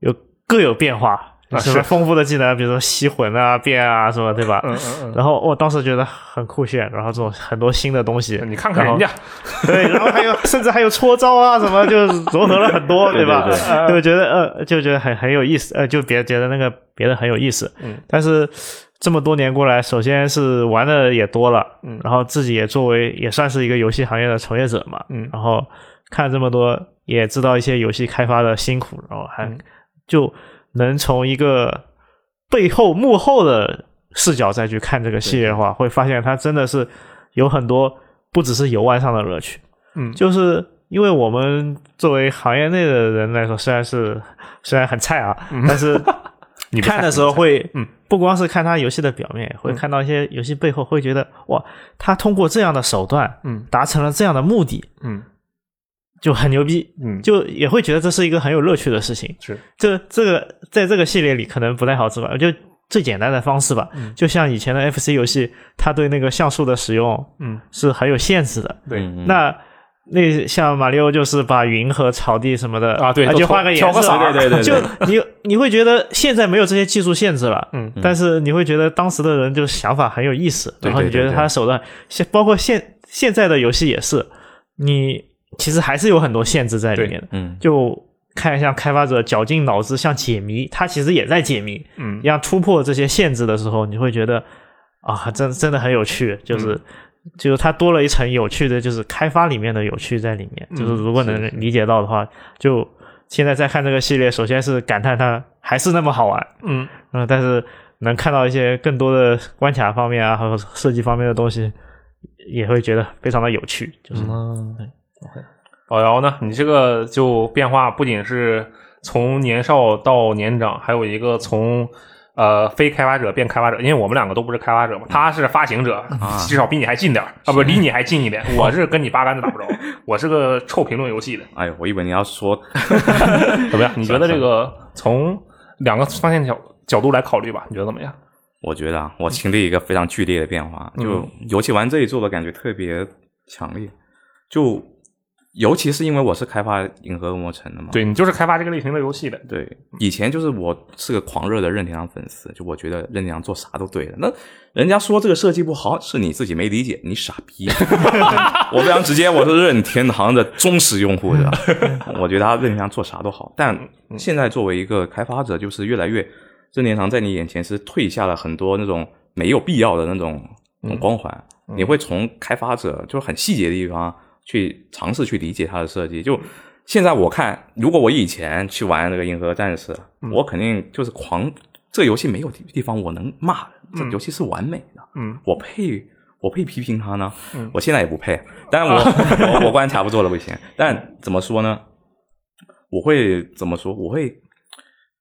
又各有变化，啊什么是。丰富的技能，比如说吸魂啊、变啊什么，对吧？嗯嗯嗯。然后我当时觉得很酷炫，然后这种很多新的东西，嗯，你看看人家，对，然后还有 甚至还有搓招啊什么，就融合了很多，对吧？对对就觉得呃，就觉得很很有意思，呃，就别觉得那个别的很有意思，嗯，但是这么多年过来，首先是玩的也多了，嗯。然后自己也作为也算是一个游戏行业的从业者嘛，嗯。然后看这么多，也知道一些游戏开发的辛苦，然后还嗯。就能从一个背后幕后的视角再去看这个系列的话，会发现它真的是有很多不只是游玩上的乐趣，嗯，就是因为我们作为行业内的人来说，虽然是虽然很菜啊，但是嗯 你看的时候会，嗯，不光是看他游戏的表面，会看到一些游戏背后，会觉得哇，他通过这样的手段，嗯。达成了这样的目的，嗯就很牛逼，嗯，就也会觉得这是一个很有乐趣的事情。是这这个在这个系列里可能不太好做吧？就最简单的方式吧。就像以前的 FC 游戏，它对那个像素的使用，嗯，是很有限制的。对嗯那那像马里奥就是把云和草地什么的啊对都就画个颜色，对对对就你你会觉得现在没有这些技术限制了，嗯，但是你会觉得当时的人就想法很有意思，对然后你觉得他的手段，现包括现现在的游戏也是，你其实还是有很多限制在里面的，嗯，就看像开发者绞尽脑汁像解谜，他其实也在解谜，嗯。要突破这些限制的时候，你会觉得啊，真真的很有趣，就是。嗯。就是它多了一层有趣的，就是开发里面的有趣在里面。嗯就是如果能理解到的话，就现在再看这个系列，首先是感叹它还是那么好玩，嗯，嗯，但是能看到一些更多的关卡方面啊，还有设计方面的东西，也会觉得非常的有趣。就是嗯，老姚呢？你这个就变化不仅是从年少到年长，还有一个从呃非开发者变开发者，因为我们两个都不是开发者嘛，他是发行者，啊至少比你还近点儿啊，不离你还近一点。我是跟你八竿子打不着，我是个臭评论游戏的。哎呦，我以为你要说，怎么样？你觉得这个从两个方向角角度来考虑吧？你觉得怎么样？我觉得啊，我经历一个非常剧烈的变化，就尤其玩这一座的感觉特别强烈，就尤其是因为我是开发《银河恶魔城》的嘛，对你就是开发这个类型的游戏的，对，以前就是我是个狂热的任天堂粉丝，就我觉得任天堂做啥都对的。那人家说这个设计不好，是你自己没理解，你傻逼。我非常直接，我是任天堂的忠实用户的，我觉得他任天堂做啥都好。但现在作为一个开发者，就是越来越任天堂在你眼前是退下了很多那种没有必要的那种那种光环，你会从开发者就是很细节的地方去尝试去理解它的设计，就。现在我看，如果我以前去玩那个《银河战士》，我肯定就是狂。这游戏没有地地方我能骂的，这游戏是完美的。嗯，我配我配批评它呢？嗯我现在也不配，但我我我关卡不做了不行。但怎么说呢？我会怎么说？我会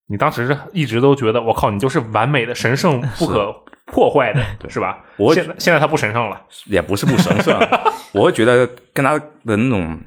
你当时是一直都觉得我靠，你就是完美的、神圣不可破坏的，是吧？我现在现在他不神圣了，也不是不神圣，我会觉得跟他的那种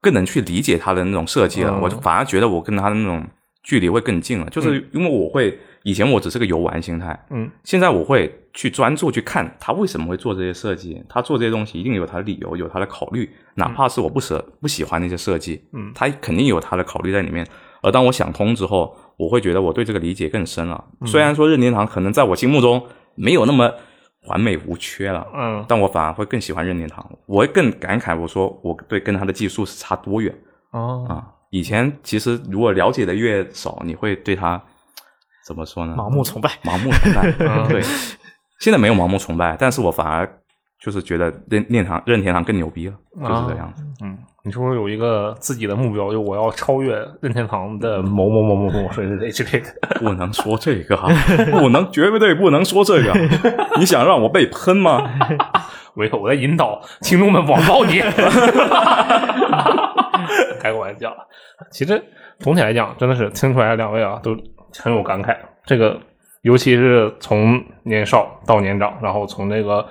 更能去理解他的那种设计了。嗯。我反而觉得我跟他的那种距离会更近了，就是因为我会以前我只是个游玩心态，嗯，现在我会去专注去看他为什么会做这些设计，他做这些东西一定有他的理由，有他的考虑，哪怕是我不舍不喜欢那些设计，嗯。他肯定有他的考虑在里面。而当我想通之后，我会觉得我对这个理解更深了。嗯虽然说任天堂可能在我心目中没有那么完美无缺了，嗯但我反而会更喜欢任天堂，我会更感慨，我说我对跟他的技术是差多远哦，啊！以前其实如果了解的越少，你会对他怎么说呢？盲目崇拜。盲目崇拜。嗯对，现在没有盲目崇拜，但是我反而就是觉得任任堂任天堂更牛逼了，就是这样子。嗯，你是不是有一个自己的目标，就我要超越任天堂的某某某某某谁谁谁之类的？不能说这个哈，不能，绝对不能说这个。你想让我被喷吗？我我在引导听众们网暴你，开个玩笑。其实总体来讲，真的是听出来两位啊都很有感慨。这个尤其是从年少到年长，然后从那个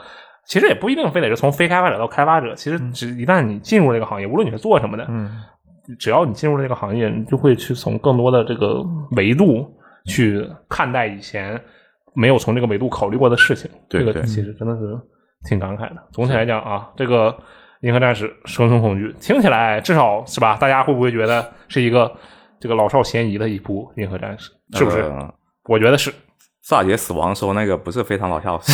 其实也不一定非得是从非开发者到开发者，其实只一旦你进入这个行业，无论你是做什么的，嗯，只要你进入这个行业，你就会去从更多的这个维度去看待以前没有从这个维度考虑过的事情。对这个其实真的是挺感慨的。总体来讲啊，这个《银河战士：生存恐惧》听起来至少是吧？大家会不会觉得是一个这个老少咸宜的一部《银河战士》？是不是？呃我觉得是。萨杰死亡的时候，那个不是非常搞笑，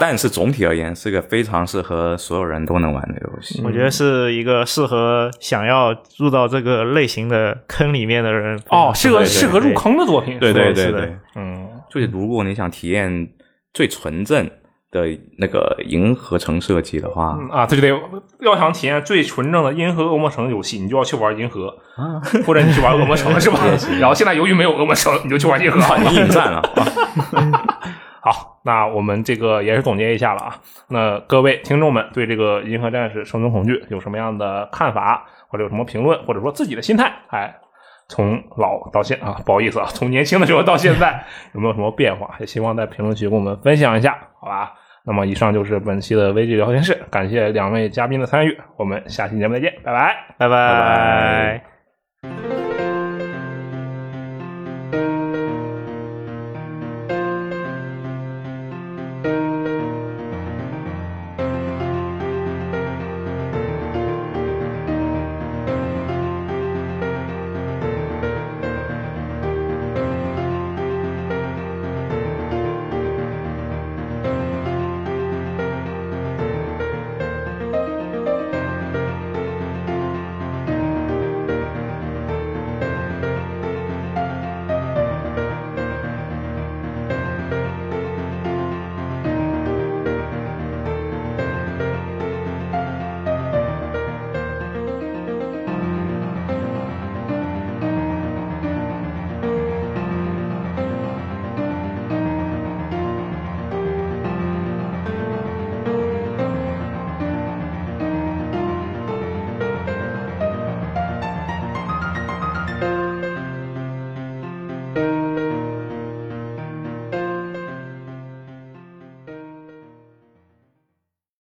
但是总体而言是个非常适合所有人都能玩的游戏。我觉得是一个适合想要入到这个类型的坑里面的人哦，适合适合入坑的作品。对对对对，嗯，就是如果你想体验最纯正的那个银河城设计的话，嗯啊，对对对，要想体验最纯正的《银河恶魔城》游戏，你就要去玩银河，啊 或者你去玩恶魔城 是吧？然后现在由于没有恶魔城，你就去玩银河。你引战了。好，那我们这个也是总结一下了啊。那各位听众们对这个《银河战士：生存恐惧》有什么样的看法，或者有什么评论，或者说自己的心态？哎，从老到现啊，不好意思啊，从年轻的时候到现在有没有什么变化？也希望在评论区跟我们分享一下，好吧？那么以上就是本期的危机聊天室，感谢两位嘉宾的参与，我们下期节目再见，拜拜。拜拜拜拜